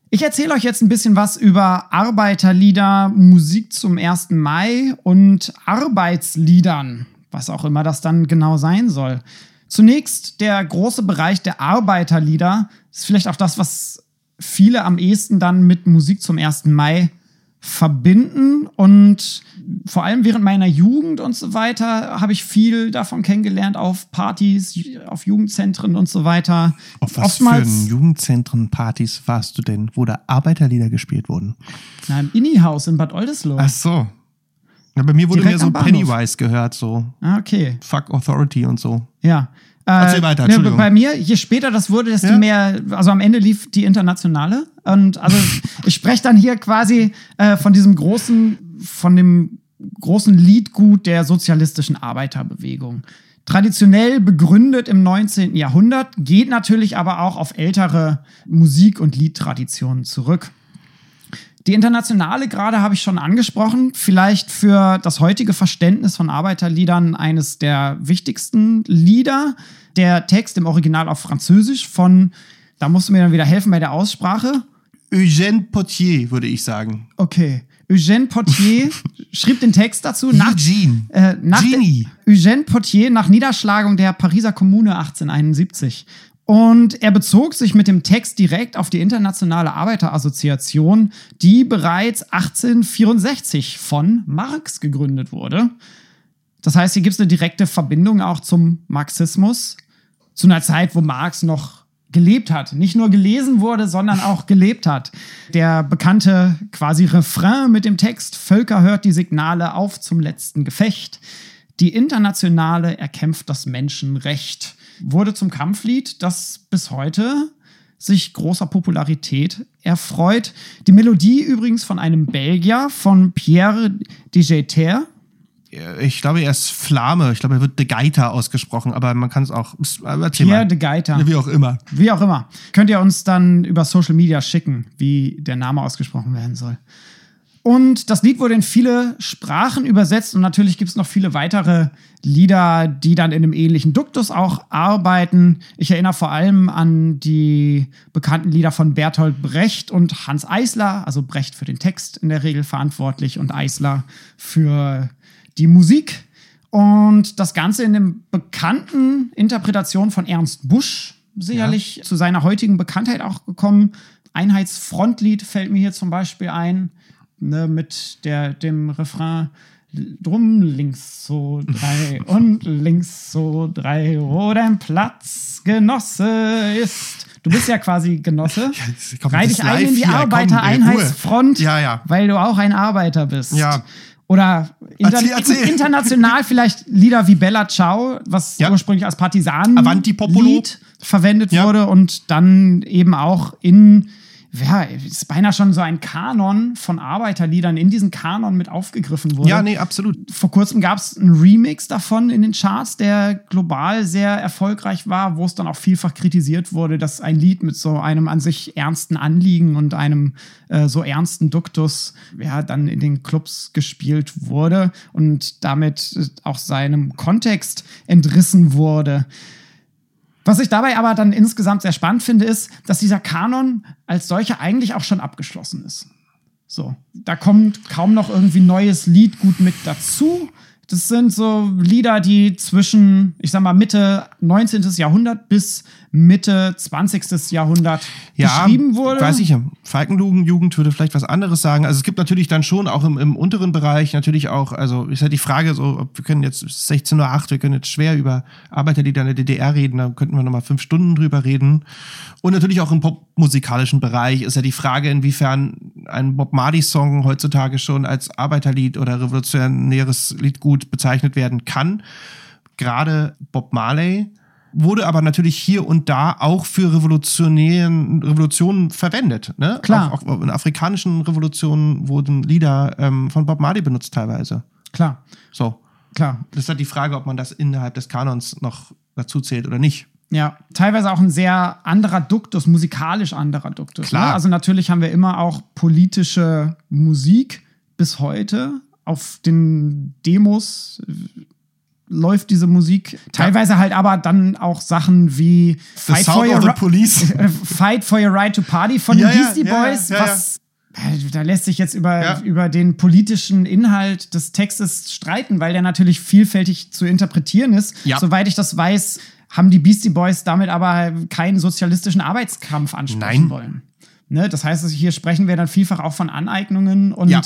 Ich erzähle euch jetzt ein bisschen was über Arbeiterlieder, Musik zum 1. Mai und Arbeitsliedern, was auch immer das dann genau sein soll. Zunächst der große Bereich der Arbeiterlieder ist vielleicht auch das, was viele am ehesten dann mit Musik zum 1. Mai verbinden und vor allem während meiner Jugend und so weiter habe ich viel davon kennengelernt auf Partys, auf Jugendzentren und so weiter. Auf was für einen Jugendzentren-Partys warst du denn, wo da Arbeiterlieder gespielt wurden? Na, im Inni-Haus in Bad Oldesloe. Ach so. Ja, bei mir wurde Direkt mir so. Pennywise gehört, so Ah, okay. Fuck Authority und so. Ja. Äh, Erzähl weiter, ne, bei mir, je später das wurde, desto Ja. mehr, also am Ende lief die internationale. Und also [LAUGHS] ich spreche dann hier quasi äh, von diesem großen, von dem großen Liedgut der sozialistischen Arbeiterbewegung. Traditionell begründet im 19. Jahrhundert, geht natürlich aber auch auf ältere Musik- und Liedtraditionen zurück. Die Internationale gerade habe ich schon angesprochen, vielleicht für das heutige Verständnis von Arbeiterliedern eines der wichtigsten Lieder. Der Text im Original auf Französisch von, da musst du mir dann wieder helfen bei der Aussprache. Eugène Potier, würde ich sagen. Okay. Eugène Potier [LAUGHS] schrieb den Text dazu nach, Eugene. äh, nach Genie. Eugène Potier nach Niederschlagung der Pariser Kommune 1871. Und er bezog sich mit dem Text direkt auf die Internationale Arbeiterassoziation, die bereits 1864 von Marx gegründet wurde. Das heißt, hier gibt es eine direkte Verbindung auch zum Marxismus, zu einer Zeit, wo Marx noch gelebt hat. Nicht nur gelesen wurde, sondern auch gelebt hat. Der bekannte quasi Refrain mit dem Text Völker hört die Signale auf zum letzten Gefecht. Die Internationale erkämpft das Menschenrecht. Wurde zum Kampflied, das bis heute sich großer Popularität erfreut. Die Melodie übrigens von einem Belgier, von Pierre Digeter. Ich glaube, er ist Flamme. Ich glaube, er wird De Geiter ausgesprochen, aber man kann es auch. aber Erzähl Pierre mal. de Geiter. Wie auch immer. Wie auch immer. Könnt ihr uns dann über Social Media schicken, wie der Name ausgesprochen werden soll. Und das Lied wurde in viele Sprachen übersetzt und natürlich gibt es noch viele weitere Lieder, die dann in einem ähnlichen Duktus auch arbeiten. Ich erinnere vor allem an die bekannten Lieder von Bertolt Brecht und Hans Eisler, also Brecht für den Text in der Regel verantwortlich und Eisler für die Musik. Und das Ganze in dem bekannten Interpretation von Ernst Busch, sicherlich zu seiner heutigen Bekanntheit auch gekommen. Einheitsfrontlied fällt mir hier zum Beispiel ein, ne, mit der, dem Refrain Drum links so drei [LAUGHS] und links so drei, wo dein Platz Genosse ist. Du bist ja quasi Genosse. [LAUGHS] komm, Reih dich ein in die Arbeitereinheitsfront. Ja, ja. weil du auch ein Arbeiter bist. Ja. Oder inter Erzähl, erzähl. [LAUGHS] international vielleicht Lieder wie Bella Ciao, was Ja. ursprünglich als Partisanen Avanti Popolo. Lied verwendet Ja. wurde und dann eben auch in ja, ist beinahe schon so ein Kanon von Arbeiterliedern in diesen Kanon mit aufgegriffen wurde. Ja, nee, absolut. Vor kurzem gab es einen Remix davon in den Charts, der global sehr erfolgreich war, wo es dann auch vielfach kritisiert wurde, dass ein Lied mit so einem an sich ernsten Anliegen und einem äh, so ernsten Duktus ja dann in den Clubs gespielt wurde und damit äh, auch seinem Kontext entrissen wurde. Was ich dabei aber dann insgesamt sehr spannend finde, ist, dass dieser Kanon als solcher eigentlich auch schon abgeschlossen ist. So, da kommt kaum noch irgendwie neues Lied gut mit dazu. Das sind so Lieder, die zwischen, ich sag mal, Mitte 19. Jahrhundert bis Mitte 20. Jahrhundert Ja, geschrieben wurde. weiß ich, Falkenlugen-Jugend würde vielleicht was anderes sagen. Also es gibt natürlich dann schon auch im, im unteren Bereich natürlich auch, also ist halt die Frage so, ob wir können jetzt 16.08 Uhr, wir können jetzt schwer über Arbeiterlieder in der DDR reden, da könnten wir nochmal fünf Stunden drüber reden. Und natürlich auch im popmusikalischen Bereich ist ja die Frage, inwiefern ein Bob Marley-Song heutzutage schon als Arbeiterlied oder revolutionäres Liedgut bezeichnet werden kann. Gerade Bob Marley wurde aber natürlich hier und da auch für Revolutionären, Revolutionen verwendet. Ne? Klar. Auch, auch in afrikanischen Revolutionen wurden Lieder ähm, von Bob Marley benutzt teilweise. Klar, So. klar. Das ist halt die Frage, ob man das innerhalb des Kanons noch dazu zählt oder nicht. Ja, teilweise auch ein sehr anderer Duktus, musikalisch anderer Duktus. Klar. Ne? Also natürlich haben wir immer auch politische Musik bis heute auf den Demos. läuft diese Musik. Teilweise halt aber dann auch Sachen wie The the Ri- Police. [LAUGHS] äh, Fight for Your Right to Party von Ja, den Beastie ja, Boys, ja, ja. was äh, da lässt sich jetzt über, Ja. über den politischen Inhalt des Textes streiten, weil der natürlich vielfältig zu interpretieren ist. Ja. Soweit ich das weiß, haben die Beastie Boys damit aber keinen sozialistischen Arbeitskampf ansprechen Nein. wollen. Ne? Das heißt, also hier sprechen wir dann vielfach auch von Aneignungen und Ja.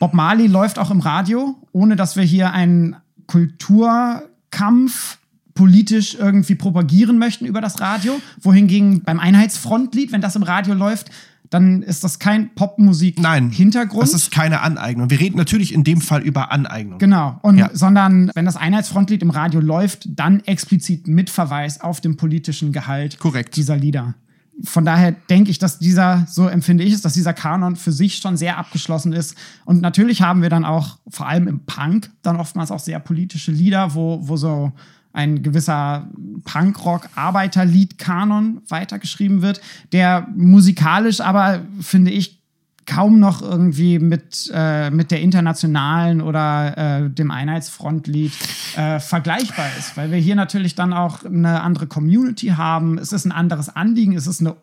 Bob Marley läuft auch im Radio, ohne dass wir hier einen Kulturkampf politisch irgendwie propagieren möchten über das Radio. Wohingegen beim Einheitsfrontlied, wenn das im Radio läuft, dann ist das kein Popmusik Nein. Hintergrund. Das ist keine Aneignung. Wir reden natürlich in dem Fall über Aneignung. Genau. Und Ja. sondern wenn das Einheitsfrontlied im Radio läuft, dann explizit mit Verweis auf den politischen Gehalt Korrekt. dieser Lieder. Von daher denke ich, dass dieser, so empfinde ich es, dass dieser Kanon für sich schon sehr abgeschlossen ist. Und natürlich haben wir dann auch, vor allem im Punk, dann oftmals auch sehr politische Lieder, wo, wo so ein gewisser Punkrock-Arbeiterlied-Kanon weitergeschrieben wird, der musikalisch aber, finde ich, kaum noch irgendwie mit, äh, mit der internationalen oder äh, dem Einheitsfrontlied äh, vergleichbar ist, weil wir hier natürlich dann auch eine andere Community haben. Es ist ein anderes Anliegen, es ist eine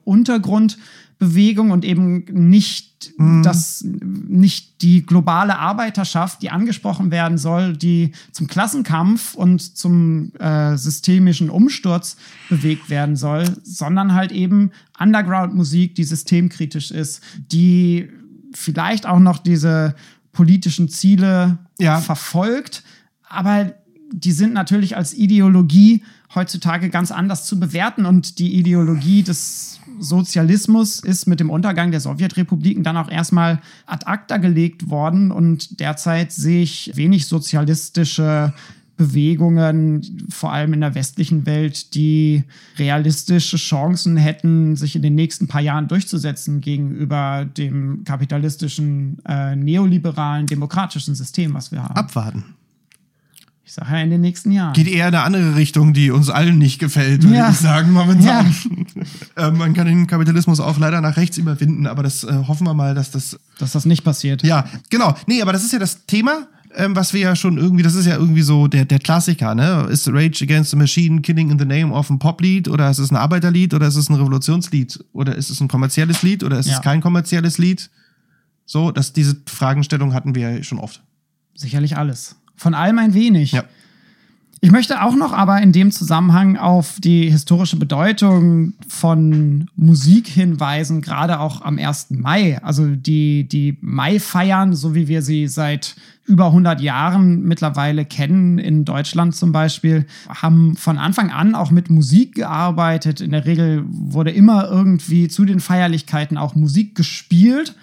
Untergrundbewegung und eben nicht das, nicht die globale Arbeiterschaft, die angesprochen werden soll, die zum Klassenkampf und zum äh, systemischen Umsturz bewegt werden soll, sondern halt eben Underground-Musik, die systemkritisch ist, die vielleicht auch noch diese politischen Ziele Ja. verfolgt, aber die sind natürlich als Ideologie heutzutage ganz anders zu bewerten und die Ideologie des Sozialismus ist mit dem Untergang der Sowjetrepubliken dann auch erstmal ad acta gelegt worden und derzeit sehe ich wenig sozialistische Bewegungen, vor allem in der westlichen Welt, die realistische Chancen hätten, sich in den nächsten paar Jahren durchzusetzen gegenüber dem kapitalistischen, äh, neoliberalen, demokratischen System, was wir haben. Abwarten. Ich sage ja in den nächsten Jahren. Geht eher in eine andere Richtung, die uns allen nicht gefällt, würde Ja. ich sagen, momentan. [LAUGHS] äh, man kann den Kapitalismus auch leider nach rechts überwinden, aber das äh, hoffen wir mal, dass das dass das nicht passiert. Ja, genau. Nee, aber das ist ja das Thema, ähm, was wir ja schon irgendwie, das ist ja irgendwie so der, der Klassiker, ne? Ist Rage Against the Machine Killing in the Name of ein Poplied oder ist es ein Arbeiterlied oder ist es ein Revolutionslied oder ist es ein kommerzielles Lied oder ist Ja. es kein kommerzielles Lied? So, dass diese Fragestellung hatten wir ja schon oft. Sicherlich alles. Von allem ein wenig. Ja. Ich möchte auch noch aber in dem Zusammenhang auf die historische Bedeutung von Musik hinweisen, gerade auch am 1. Mai. Also die, die Mai-Feiern, so wie wir sie seit über 100 Jahren mittlerweile kennen, in Deutschland zum Beispiel, haben von Anfang an auch mit Musik gearbeitet. In der Regel wurde immer irgendwie zu den Feierlichkeiten auch Musik gespielt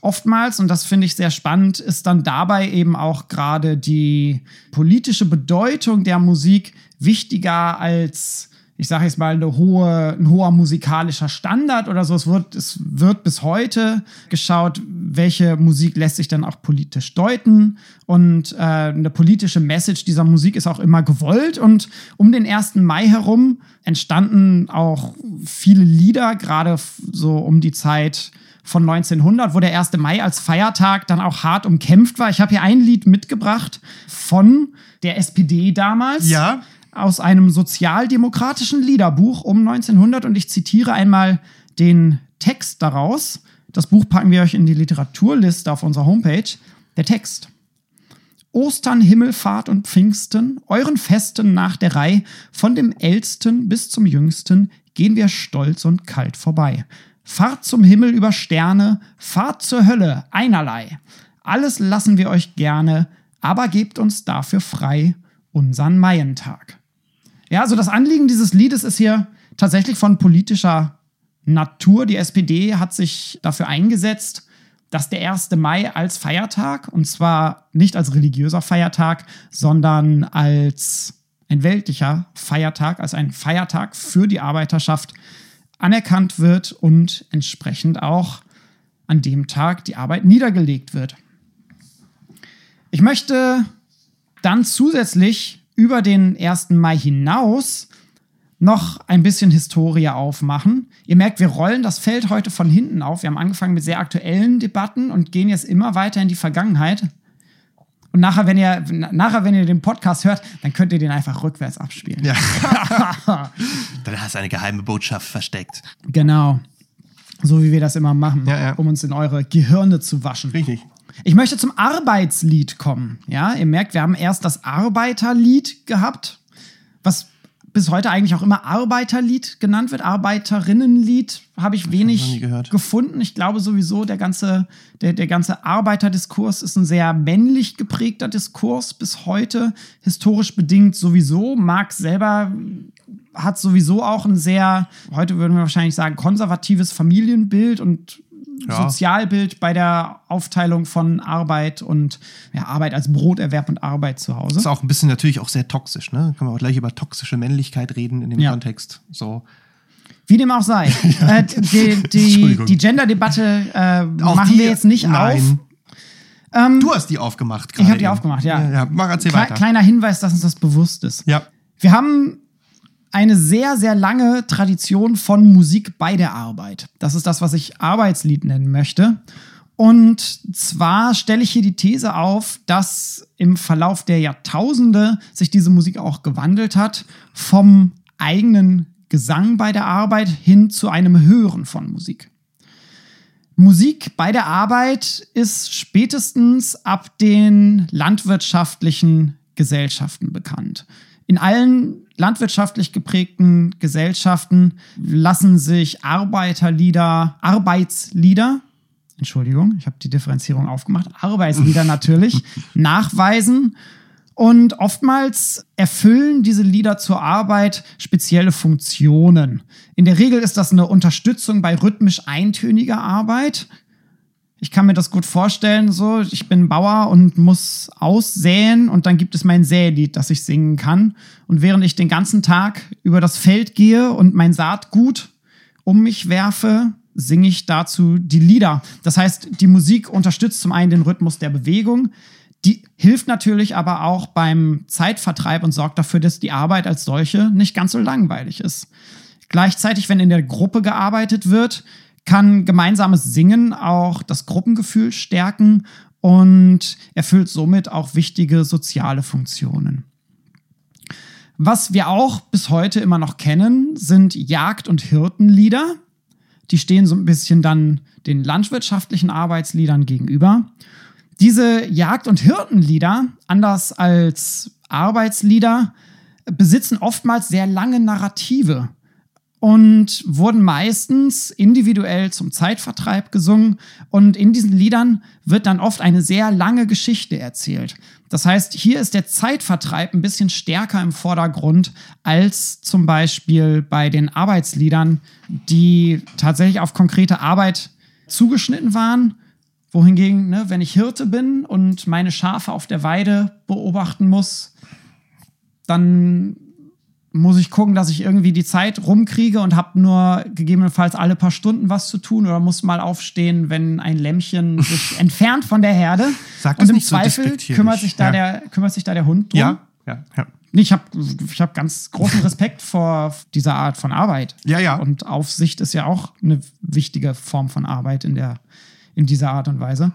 oftmals, und das finde ich sehr spannend, ist dann dabei eben auch gerade die politische Bedeutung der Musik wichtiger als, ich sage jetzt mal, eine hohe, ein hoher musikalischer Standard oder so. Es wird, es wird bis heute geschaut, welche Musik lässt sich dann auch politisch deuten. Und äh, eine politische Message dieser Musik ist auch immer gewollt. Und um den 1. Mai herum entstanden auch viele Lieder, gerade so um die Zeit von 1900, wo der 1. Mai als Feiertag dann auch hart umkämpft war. Ich habe hier ein Lied mitgebracht von der SPD damals. Ja. Aus einem sozialdemokratischen Liederbuch um 1900 und ich zitiere einmal den Text daraus. Das Buch packen wir euch in die Literaturliste auf unserer Homepage. Der Text. Ostern, Himmelfahrt und Pfingsten, euren Festen nach der Reih, von dem Ältesten bis zum Jüngsten, gehen wir stolz und kalt vorbei. Fahrt zum Himmel über Sterne, fahrt zur Hölle, einerlei. Alles lassen wir euch gerne, aber gebt uns dafür frei unseren Maientag. Ja, also das Anliegen dieses Liedes ist hier tatsächlich von politischer Natur. Die SPD hat sich dafür eingesetzt, dass der 1. Mai als Feiertag, und zwar nicht als religiöser Feiertag, sondern als ein weltlicher Feiertag, als ein Feiertag für die Arbeiterschaft anerkannt wird und entsprechend auch an dem Tag die Arbeit niedergelegt wird. Ich möchte dann zusätzlich über den 1. Mai hinaus noch ein bisschen Historie aufmachen. Ihr merkt, wir rollen das Feld heute von hinten auf. Wir haben angefangen mit sehr aktuellen Debatten und gehen jetzt immer weiter in die Vergangenheit. Und nachher, wenn ihr, nachher, wenn ihr den Podcast hört, dann könnt ihr den einfach rückwärts abspielen. Ja. [LAUGHS] Dann hast du eine geheime Botschaft versteckt. Genau. So wie wir das immer machen, Ja, ja. um uns in eure Gehirne zu waschen. Richtig. Ich möchte zum Arbeitslied kommen. Ja, ihr merkt, wir haben erst das Arbeiterlied gehabt, was bis heute eigentlich auch immer Arbeiterlied genannt wird. Arbeiterinnenlied habe ich wenig gehört. gefunden. Ich glaube sowieso, der ganze, der, der ganze Arbeiterdiskurs ist ein sehr männlich geprägter Diskurs bis heute, historisch bedingt sowieso. Marx selber hat sowieso auch ein sehr, heute würden wir wahrscheinlich sagen, konservatives Familienbild und Ja. Sozialbild bei der Aufteilung von Arbeit und ja, Arbeit als Broterwerb und Arbeit zu Hause. Das ist auch ein bisschen natürlich auch sehr toxisch, ne? Kann man auch gleich über toxische Männlichkeit reden in dem Ja. Kontext. So. Wie dem auch sei. [LAUGHS] äh, die die, die Gender-Debatte äh, machen die- wir jetzt nicht Nein. auf. Du hast die aufgemacht Ich habe die eben. aufgemacht, ja. ja, ja mach erzähl Kle weiter. kleiner Hinweis, dass uns das bewusst ist. Ja. Wir haben eine sehr, sehr lange Tradition von Musik bei der Arbeit. Das ist das, was ich Arbeitslied nennen möchte. Und zwar stelle ich hier die These auf, dass im Verlauf der Jahrtausende sich diese Musik auch gewandelt hat vom eigenen Gesang bei der Arbeit hin zu einem Hören von Musik. Musik bei der Arbeit ist spätestens ab den landwirtschaftlichen Gesellschaften bekannt. In allen landwirtschaftlich geprägten Gesellschaften lassen sich Arbeiterlieder, Arbeitslieder, Entschuldigung, ich habe die Differenzierung aufgemacht, Arbeitslieder [LAUGHS] natürlich, nachweisen. Und oftmals erfüllen diese Lieder zur Arbeit spezielle Funktionen. In der Regel ist das eine Unterstützung bei rhythmisch eintöniger Arbeit. Ich kann mir das gut vorstellen, so, ich bin Bauer und muss aussäen und dann gibt es mein Sälied, das ich singen kann. Und während ich den ganzen Tag über das Feld gehe und mein Saatgut um mich werfe, singe ich dazu die Lieder. Das heißt, die Musik unterstützt zum einen den Rhythmus der Bewegung, die hilft natürlich aber auch beim Zeitvertreib und sorgt dafür, dass die Arbeit als solche nicht ganz so langweilig ist. Gleichzeitig, wenn in der Gruppe gearbeitet wird, kann gemeinsames Singen auch das Gruppengefühl stärken und erfüllt somit auch wichtige soziale Funktionen. Was wir auch bis heute immer noch kennen, sind Jagd- und Hirtenlieder. Die stehen so ein bisschen dann den landwirtschaftlichen Arbeitsliedern gegenüber. Diese Jagd- und Hirtenlieder, anders als Arbeitslieder, besitzen oftmals sehr lange Narrative und wurden meistens individuell zum Zeitvertreib gesungen. Und in diesen Liedern wird dann oft eine sehr lange Geschichte erzählt. Das heißt, hier ist der Zeitvertreib ein bisschen stärker im Vordergrund als zum Beispiel bei den Arbeitsliedern, die tatsächlich auf konkrete Arbeit zugeschnitten waren. Wohingegen, ne, wenn ich Hirte bin und meine Schafe auf der Weide beobachten muss, dann muss ich gucken, dass ich irgendwie die Zeit rumkriege und habe nur gegebenenfalls alle paar Stunden was zu tun oder muss mal aufstehen, wenn ein Lämmchen [LAUGHS] sich entfernt von der Herde. Sag und das im nicht so Zweifel despektierlich. kümmert sich, da Ja. der, kümmert sich da der Hund drum. Ja, ja, ja. Ich habe ich hab ganz großen Respekt vor dieser Art von Arbeit. Ja, ja. Und Aufsicht ist ja auch eine wichtige Form von Arbeit in, der, in dieser Art und Weise.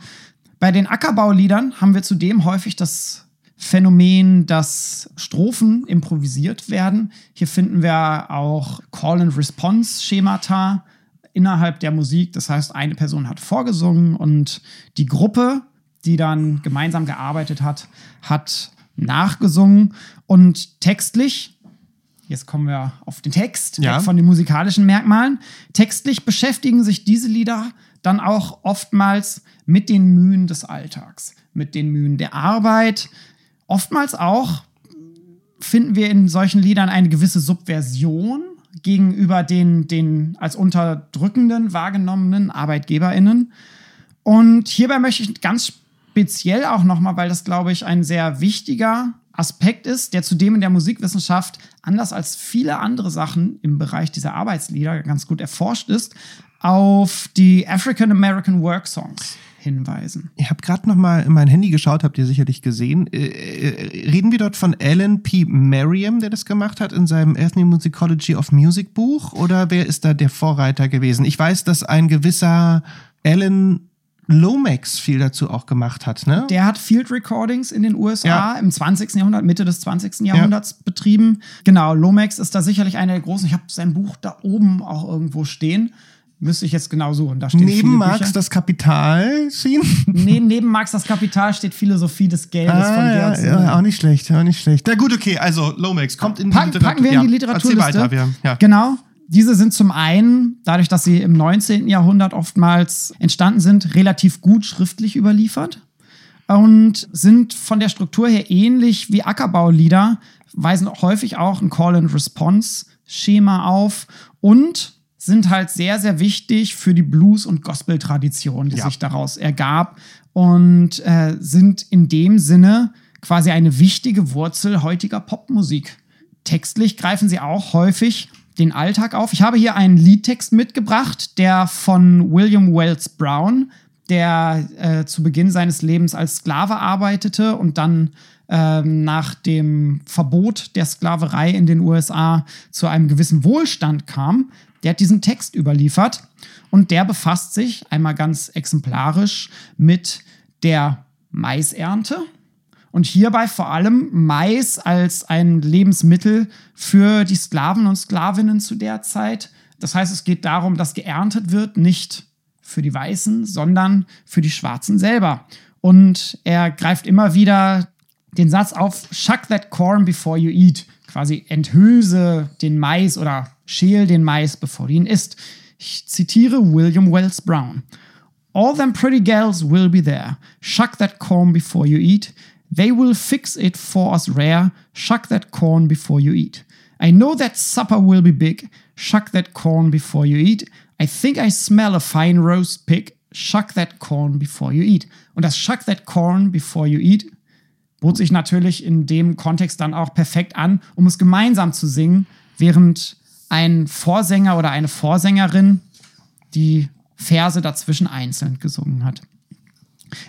Bei den Ackerbauliedern haben wir zudem häufig das Phänomen, dass Strophen improvisiert werden. Hier finden wir auch Call-and-Response-Schemata innerhalb der Musik. Das heißt, eine Person hat vorgesungen und die Gruppe, die dann gemeinsam gearbeitet hat, hat nachgesungen und textlich Jetzt kommen wir auf den Text Ja. von den musikalischen Merkmalen. Textlich beschäftigen sich diese Lieder dann auch oftmals mit den Mühen des Alltags, mit den Mühen der Arbeit. Oftmals auch finden wir in solchen Liedern eine gewisse Subversion gegenüber den, den als unterdrückenden wahrgenommenen ArbeitgeberInnen. Und hierbei möchte ich ganz speziell auch nochmal, weil das, glaube ich, ein sehr wichtiger Aspekt ist, der zudem in der Musikwissenschaft, anders als viele andere Sachen im Bereich dieser Arbeitslieder ganz gut erforscht ist, auf die African American Work Songs hinweisen. Ich habe gerade noch mal in mein Handy geschaut, habt ihr sicherlich gesehen. Äh, äh, reden wir dort von Alan P. Merriam, der das gemacht hat in seinem Ethnomusicology of Music Buch? Oder wer ist da der Vorreiter gewesen? Ich weiß, dass ein gewisser Alan Lomax viel dazu auch gemacht hat, ne? Der hat Field Recordings in den USA Ja. im 20. Jahrhundert, Mitte des 20. Jahrhunderts betrieben. Genau, Lomax ist da sicherlich einer der großen. Ich habe sein Buch da oben auch irgendwo stehen. Müsste ich jetzt genau suchen. Da stehen Neben Marx Bücher. das Kapital ziehen. [LAUGHS] Nee, neben Marx das Kapital steht Philosophie des Geldes von Ah, ja, Georg Simmel. ja, auch nicht schlecht, auch nicht schlecht. Na gut, okay, also Lomax kommt in die Packen, Literatur. packen wir in die ja, Literaturliste. Erzähl weiter, wir, ja. Genau. Diese sind zum einen, dadurch, dass sie im 19. Jahrhundert oftmals entstanden sind, relativ gut schriftlich überliefert und sind von der Struktur her ähnlich wie Ackerbaulieder, weisen häufig auch ein Call-and-Response-Schema auf und sind halt sehr, sehr wichtig für die Blues- und Gospel-Tradition, die Ja. sich daraus ergab und äh, sind in dem Sinne quasi eine wichtige Wurzel heutiger Popmusik. Textlich greifen sie auch häufig den Alltag auf. Ich habe hier einen Liedtext mitgebracht, der von William Wells Brown, der äh, zu Beginn seines Lebens als Sklave arbeitete und dann ähm, nach dem Verbot der Sklaverei in den USA zu einem gewissen Wohlstand kam. Der hat diesen Text überliefert und der befasst sich einmal ganz exemplarisch mit der Maisernte und hierbei vor allem Mais als ein Lebensmittel für die Sklaven und Sklavinnen zu der Zeit. Das heißt, es geht darum, dass geerntet wird, nicht für die Weißen, sondern für die Schwarzen selber. Und er greift immer wieder den Satz auf, shuck that corn before you eat. Quasi enthülse den Mais oder schäl den Mais, bevor du ihn isst. Ich zitiere William Wells Brown. All them pretty gals will be there. Shuck that corn before you eat. They will fix it for us rare. Shuck that corn before you eat. I know that supper will be big. Shuck that corn before you eat. I think I smell a fine roast pig. Shuck that corn before you eat. Und das Shuck that corn before you eat bot sich natürlich in dem Kontext dann auch perfekt an, um es gemeinsam zu singen, während ein Vorsänger oder eine Vorsängerin die Verse dazwischen einzeln gesungen hat.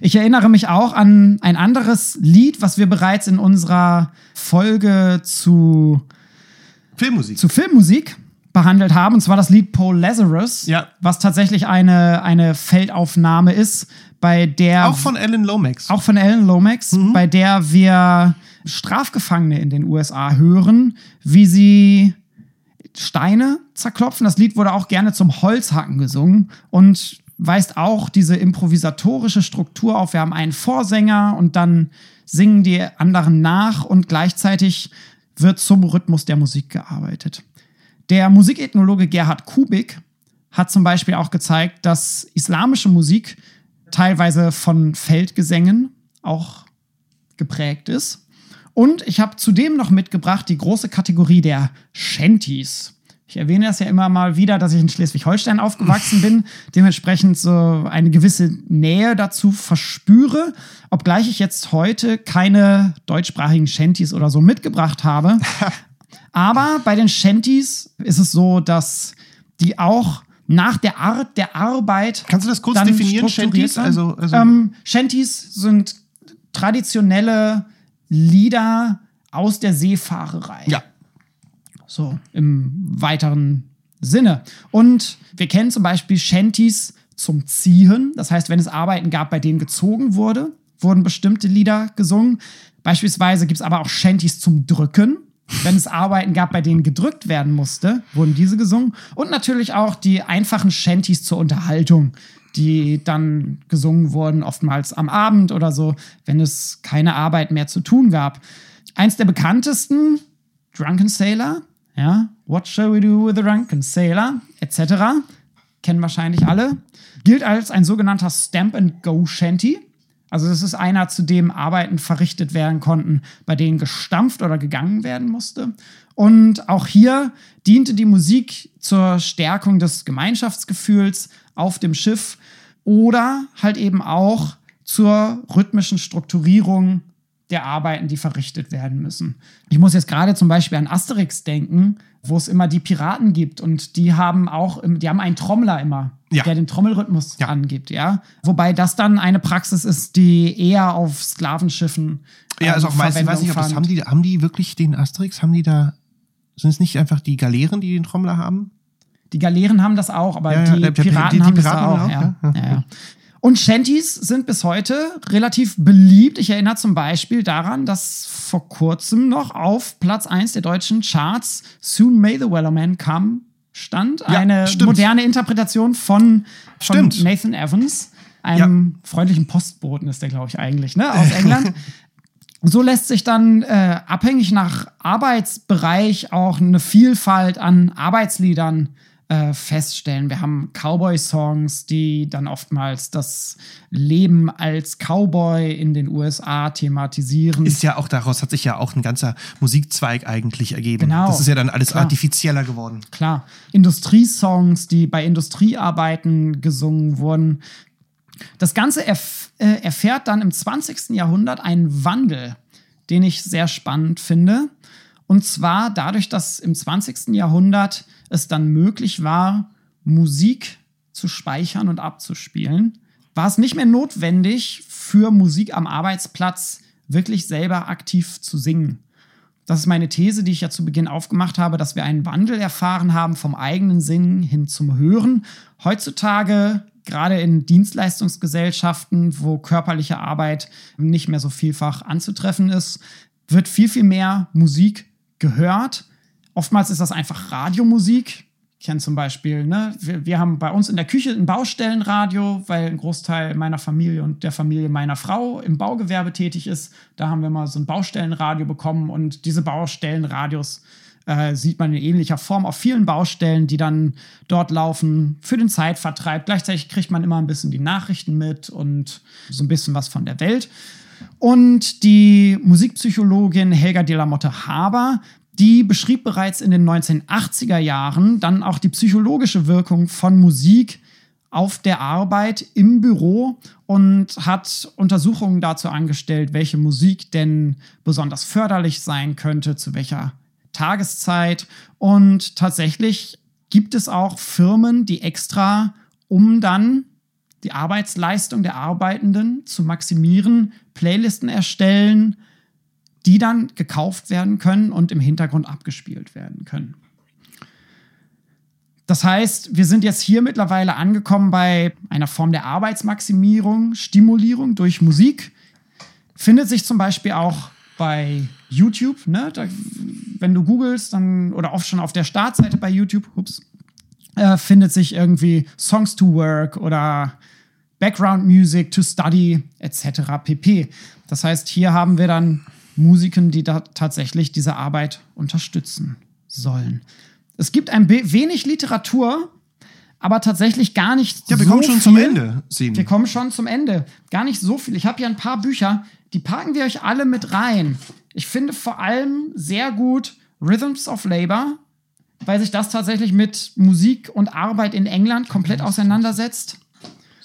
Ich erinnere mich auch an ein anderes Lied, was wir bereits in unserer Folge zu, Filmmusik. zu Filmmusik behandelt haben, und zwar das Lied Paul Lazarus, Ja. was tatsächlich eine, eine Feldaufnahme ist, bei der auch von Alan Lomax. auch von Ellen Lomax, bei der wir Strafgefangene in den USA hören, wie sie Steine zerklopfen. Das Lied wurde auch gerne zum Holzhacken gesungen und weist auch diese improvisatorische Struktur auf. Wir haben einen Vorsänger und dann singen die anderen nach und gleichzeitig wird zum Rhythmus der Musik gearbeitet. Der Musikethnologe Gerhard Kubik hat zum Beispiel auch gezeigt, dass islamische Musik teilweise von Feldgesängen auch geprägt ist. Und ich habe zudem noch mitgebracht die große Kategorie der Shanties. Ich erwähne das ja immer mal wieder, dass ich in Schleswig-Holstein aufgewachsen bin, [LAUGHS] dementsprechend so eine gewisse Nähe dazu verspüre, obgleich ich jetzt heute keine deutschsprachigen Shanties oder so mitgebracht habe. [LAUGHS] Aber bei den Shanties ist es so, dass die auch nach der Art der Arbeit. Kannst du das kurz definieren, Shanties? Also- also- ähm, Shanties sind traditionelle Lieder aus der Seefahrerei. ja. So im weiteren Sinne. Und wir kennen zum Beispiel Shanties zum Ziehen. Das heißt, wenn es Arbeiten gab, bei denen gezogen wurde, wurden bestimmte Lieder gesungen. Beispielsweise gibt es aber auch Shanties zum Drücken. Wenn es Arbeiten gab, bei denen gedrückt werden musste, wurden diese gesungen. Und natürlich auch die einfachen Shanties zur Unterhaltung, die dann gesungen wurden, oftmals am Abend oder so, wenn es keine Arbeit mehr zu tun gab. Eins der bekanntesten, Drunken Sailor, ja, What shall we do with a drunken sailor, etc. Kennen wahrscheinlich alle. Gilt als ein sogenannter Stamp-and-Go-Shanty. Also das ist einer, zu dem Arbeiten verrichtet werden konnten, bei denen gestampft oder gegangen werden musste. Und auch hier diente die Musik zur Stärkung des Gemeinschaftsgefühls auf dem Schiff oder halt eben auch zur rhythmischen Strukturierung der Arbeiten, die verrichtet werden müssen. Ich muss jetzt gerade zum Beispiel an Asterix denken, wo es immer die Piraten gibt und die haben auch, die haben einen Trommler immer, Ja. der den Trommelrhythmus Ja. angibt, ja. Wobei das dann eine Praxis ist, die eher auf Sklavenschiffen Ja, ähm, also auch meistens, ich weiß nicht, ob das haben die, haben die wirklich den Asterix, haben die da, sind es nicht einfach die Galeeren, die den Trommler haben? Die Galeeren haben das auch, aber Ja, ja, die der- Piraten die- die haben das Piraten auch. auch, ja. ja? Ja, ja. Und Shanties sind bis heute relativ beliebt. Ich erinnere zum Beispiel daran, dass vor kurzem noch auf Platz 1 der deutschen Charts Soon May the Wellerman Come stand. Ja, Eine moderne Interpretation von, von. Nathan Evans, einem freundlichen Postboten ist der, glaube ich, eigentlich, ne? aus [LAUGHS] England. So lässt sich dann äh, abhängig nach Arbeitsbereich auch eine Vielfalt an Arbeitsliedern äh, feststellen. Wir haben Cowboy-Songs, die dann oftmals das Leben als Cowboy in den USA thematisieren. Ist ja auch daraus hat sich ja auch ein ganzer Musikzweig eigentlich ergeben. Genau. Das ist ja dann alles Klar. artifizieller geworden. Klar. Industriesongs, die bei Industriearbeiten gesungen wurden. Das Ganze erf äh, erfährt dann im 20. Jahrhundert einen Wandel, den ich sehr spannend finde. Und zwar dadurch, dass im 20. Jahrhundert es dann möglich war, Musik zu speichern und abzuspielen, war es nicht mehr notwendig, für Musik am Arbeitsplatz wirklich selber aktiv zu singen. Das ist meine These, die ich ja zu Beginn aufgemacht habe, dass wir einen Wandel erfahren haben vom eigenen Singen hin zum Hören. Heutzutage, gerade in Dienstleistungsgesellschaften, wo körperliche Arbeit nicht mehr so vielfach anzutreffen ist, wird viel, viel mehr Musik gehört. Oftmals ist das einfach Radiomusik. Ich kenne zum Beispiel, ne, wir, wir haben bei uns in der Küche ein Baustellenradio, weil ein Großteil meiner Familie und der Familie meiner Frau im Baugewerbe tätig ist. Da haben wir mal so ein Baustellenradio bekommen und diese Baustellenradios äh, sieht man in ähnlicher Form auf vielen Baustellen, die dann dort laufen für den Zeitvertreib. Gleichzeitig kriegt man immer ein bisschen die Nachrichten mit und so ein bisschen was von der Welt. Und die Musikpsychologin Helga de la Motte Haber, die beschrieb bereits in den 1980er Jahren dann auch die psychologische Wirkung von Musik auf der Arbeit im Büro und hat Untersuchungen dazu angestellt, welche Musik denn besonders förderlich sein könnte, zu welcher Tageszeit. Und tatsächlich gibt es auch Firmen, die extra, um dann die Arbeitsleistung der Arbeitenden zu maximieren, Playlisten erstellen, die dann gekauft werden können und im Hintergrund abgespielt werden können. Das heißt, wir sind jetzt hier mittlerweile angekommen bei einer Form der Arbeitsmaximierung, Stimulierung durch Musik. Findet sich zum Beispiel auch bei YouTube. Ne? Da, wenn du googelst, dann oder oft schon auf der Startseite bei YouTube, ups, äh, findet sich irgendwie Songs to Work oder Background Music to Study etc. pp. Das heißt, hier haben wir dann Musiken, die da tatsächlich diese Arbeit unterstützen sollen. Es gibt ein wenig Literatur, aber tatsächlich gar nicht Ja, wir so kommen schon viel. zum Ende, Sehen. Wir kommen schon zum Ende. Gar nicht so viel. Ich habe hier ein paar Bücher, die packen wir euch alle mit rein. Ich finde vor allem sehr gut Rhythms of Labor, weil sich das tatsächlich mit Musik und Arbeit in England komplett auseinandersetzt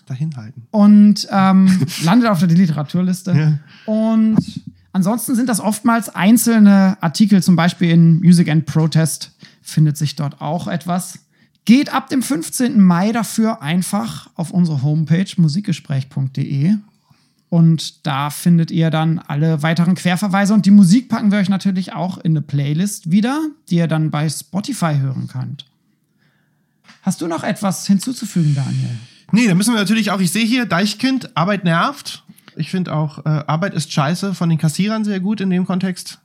Dahin halten. und ähm, [LAUGHS] landet auf der Literaturliste. Ja. Und ansonsten sind das oftmals einzelne Artikel, zum Beispiel in Music and Protest findet sich dort auch etwas. Geht ab dem 15. Mai dafür einfach auf unsere Homepage musikgespräch.de und da findet ihr dann alle weiteren Querverweise und die Musik packen wir euch natürlich auch in eine Playlist wieder, die ihr dann bei Spotify hören könnt. Hast du noch etwas hinzuzufügen, Daniel? Nee, da müssen wir natürlich auch, ich sehe hier, Deichkind, Arbeit nervt. Ich finde auch, äh, Arbeit ist scheiße von den Kassierern sehr gut in dem Kontext.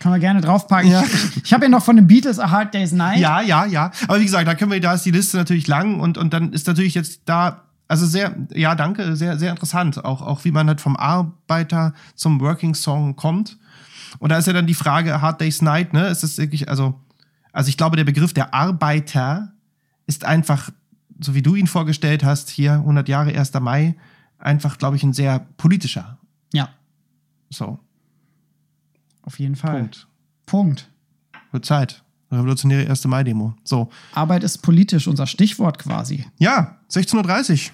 Kann man gerne draufpacken. Ja. Ich, ich habe ja noch von den Beatles A Hard Day's Night. Ja, ja, ja. Aber wie gesagt, da können wir, da ist die Liste natürlich lang und, und dann ist natürlich jetzt da, also sehr, ja, danke, sehr, sehr interessant. Auch, auch wie man halt vom Arbeiter zum Working Song kommt. Und da ist ja dann die Frage, A Hard Day's Night, ne? Ist das wirklich, also, also ich glaube, der Begriff der Arbeiter ist einfach, so wie du ihn vorgestellt hast, hier 100 Jahre 1. Mai, einfach, glaube ich, ein sehr politischer. ja, So, auf jeden Fall. Punkt. Punkt. Wird Zeit. Revolutionäre 1. Mai-Demo. So. Arbeit ist politisch, unser Stichwort quasi. Ja, 16.30 Uhr.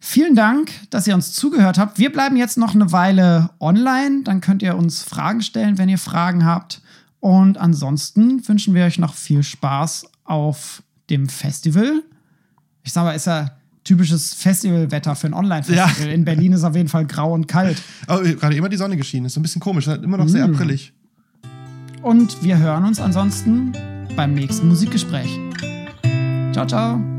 Vielen Dank, dass ihr uns zugehört habt. Wir bleiben jetzt noch eine Weile online. Dann könnt ihr uns Fragen stellen, wenn ihr Fragen habt. Und ansonsten wünschen wir euch noch viel Spaß auf dem Festival. Ich sag mal, ist ja typisches Festivalwetter für ein Online-Festival. Ja. In Berlin ist auf jeden Fall grau und kalt. Oh, gerade immer die Sonne geschienen. Ist so ein bisschen komisch. Immer noch sehr Mm. aprillig. Und wir hören uns ansonsten beim nächsten Musikgespräch. Ciao, ciao.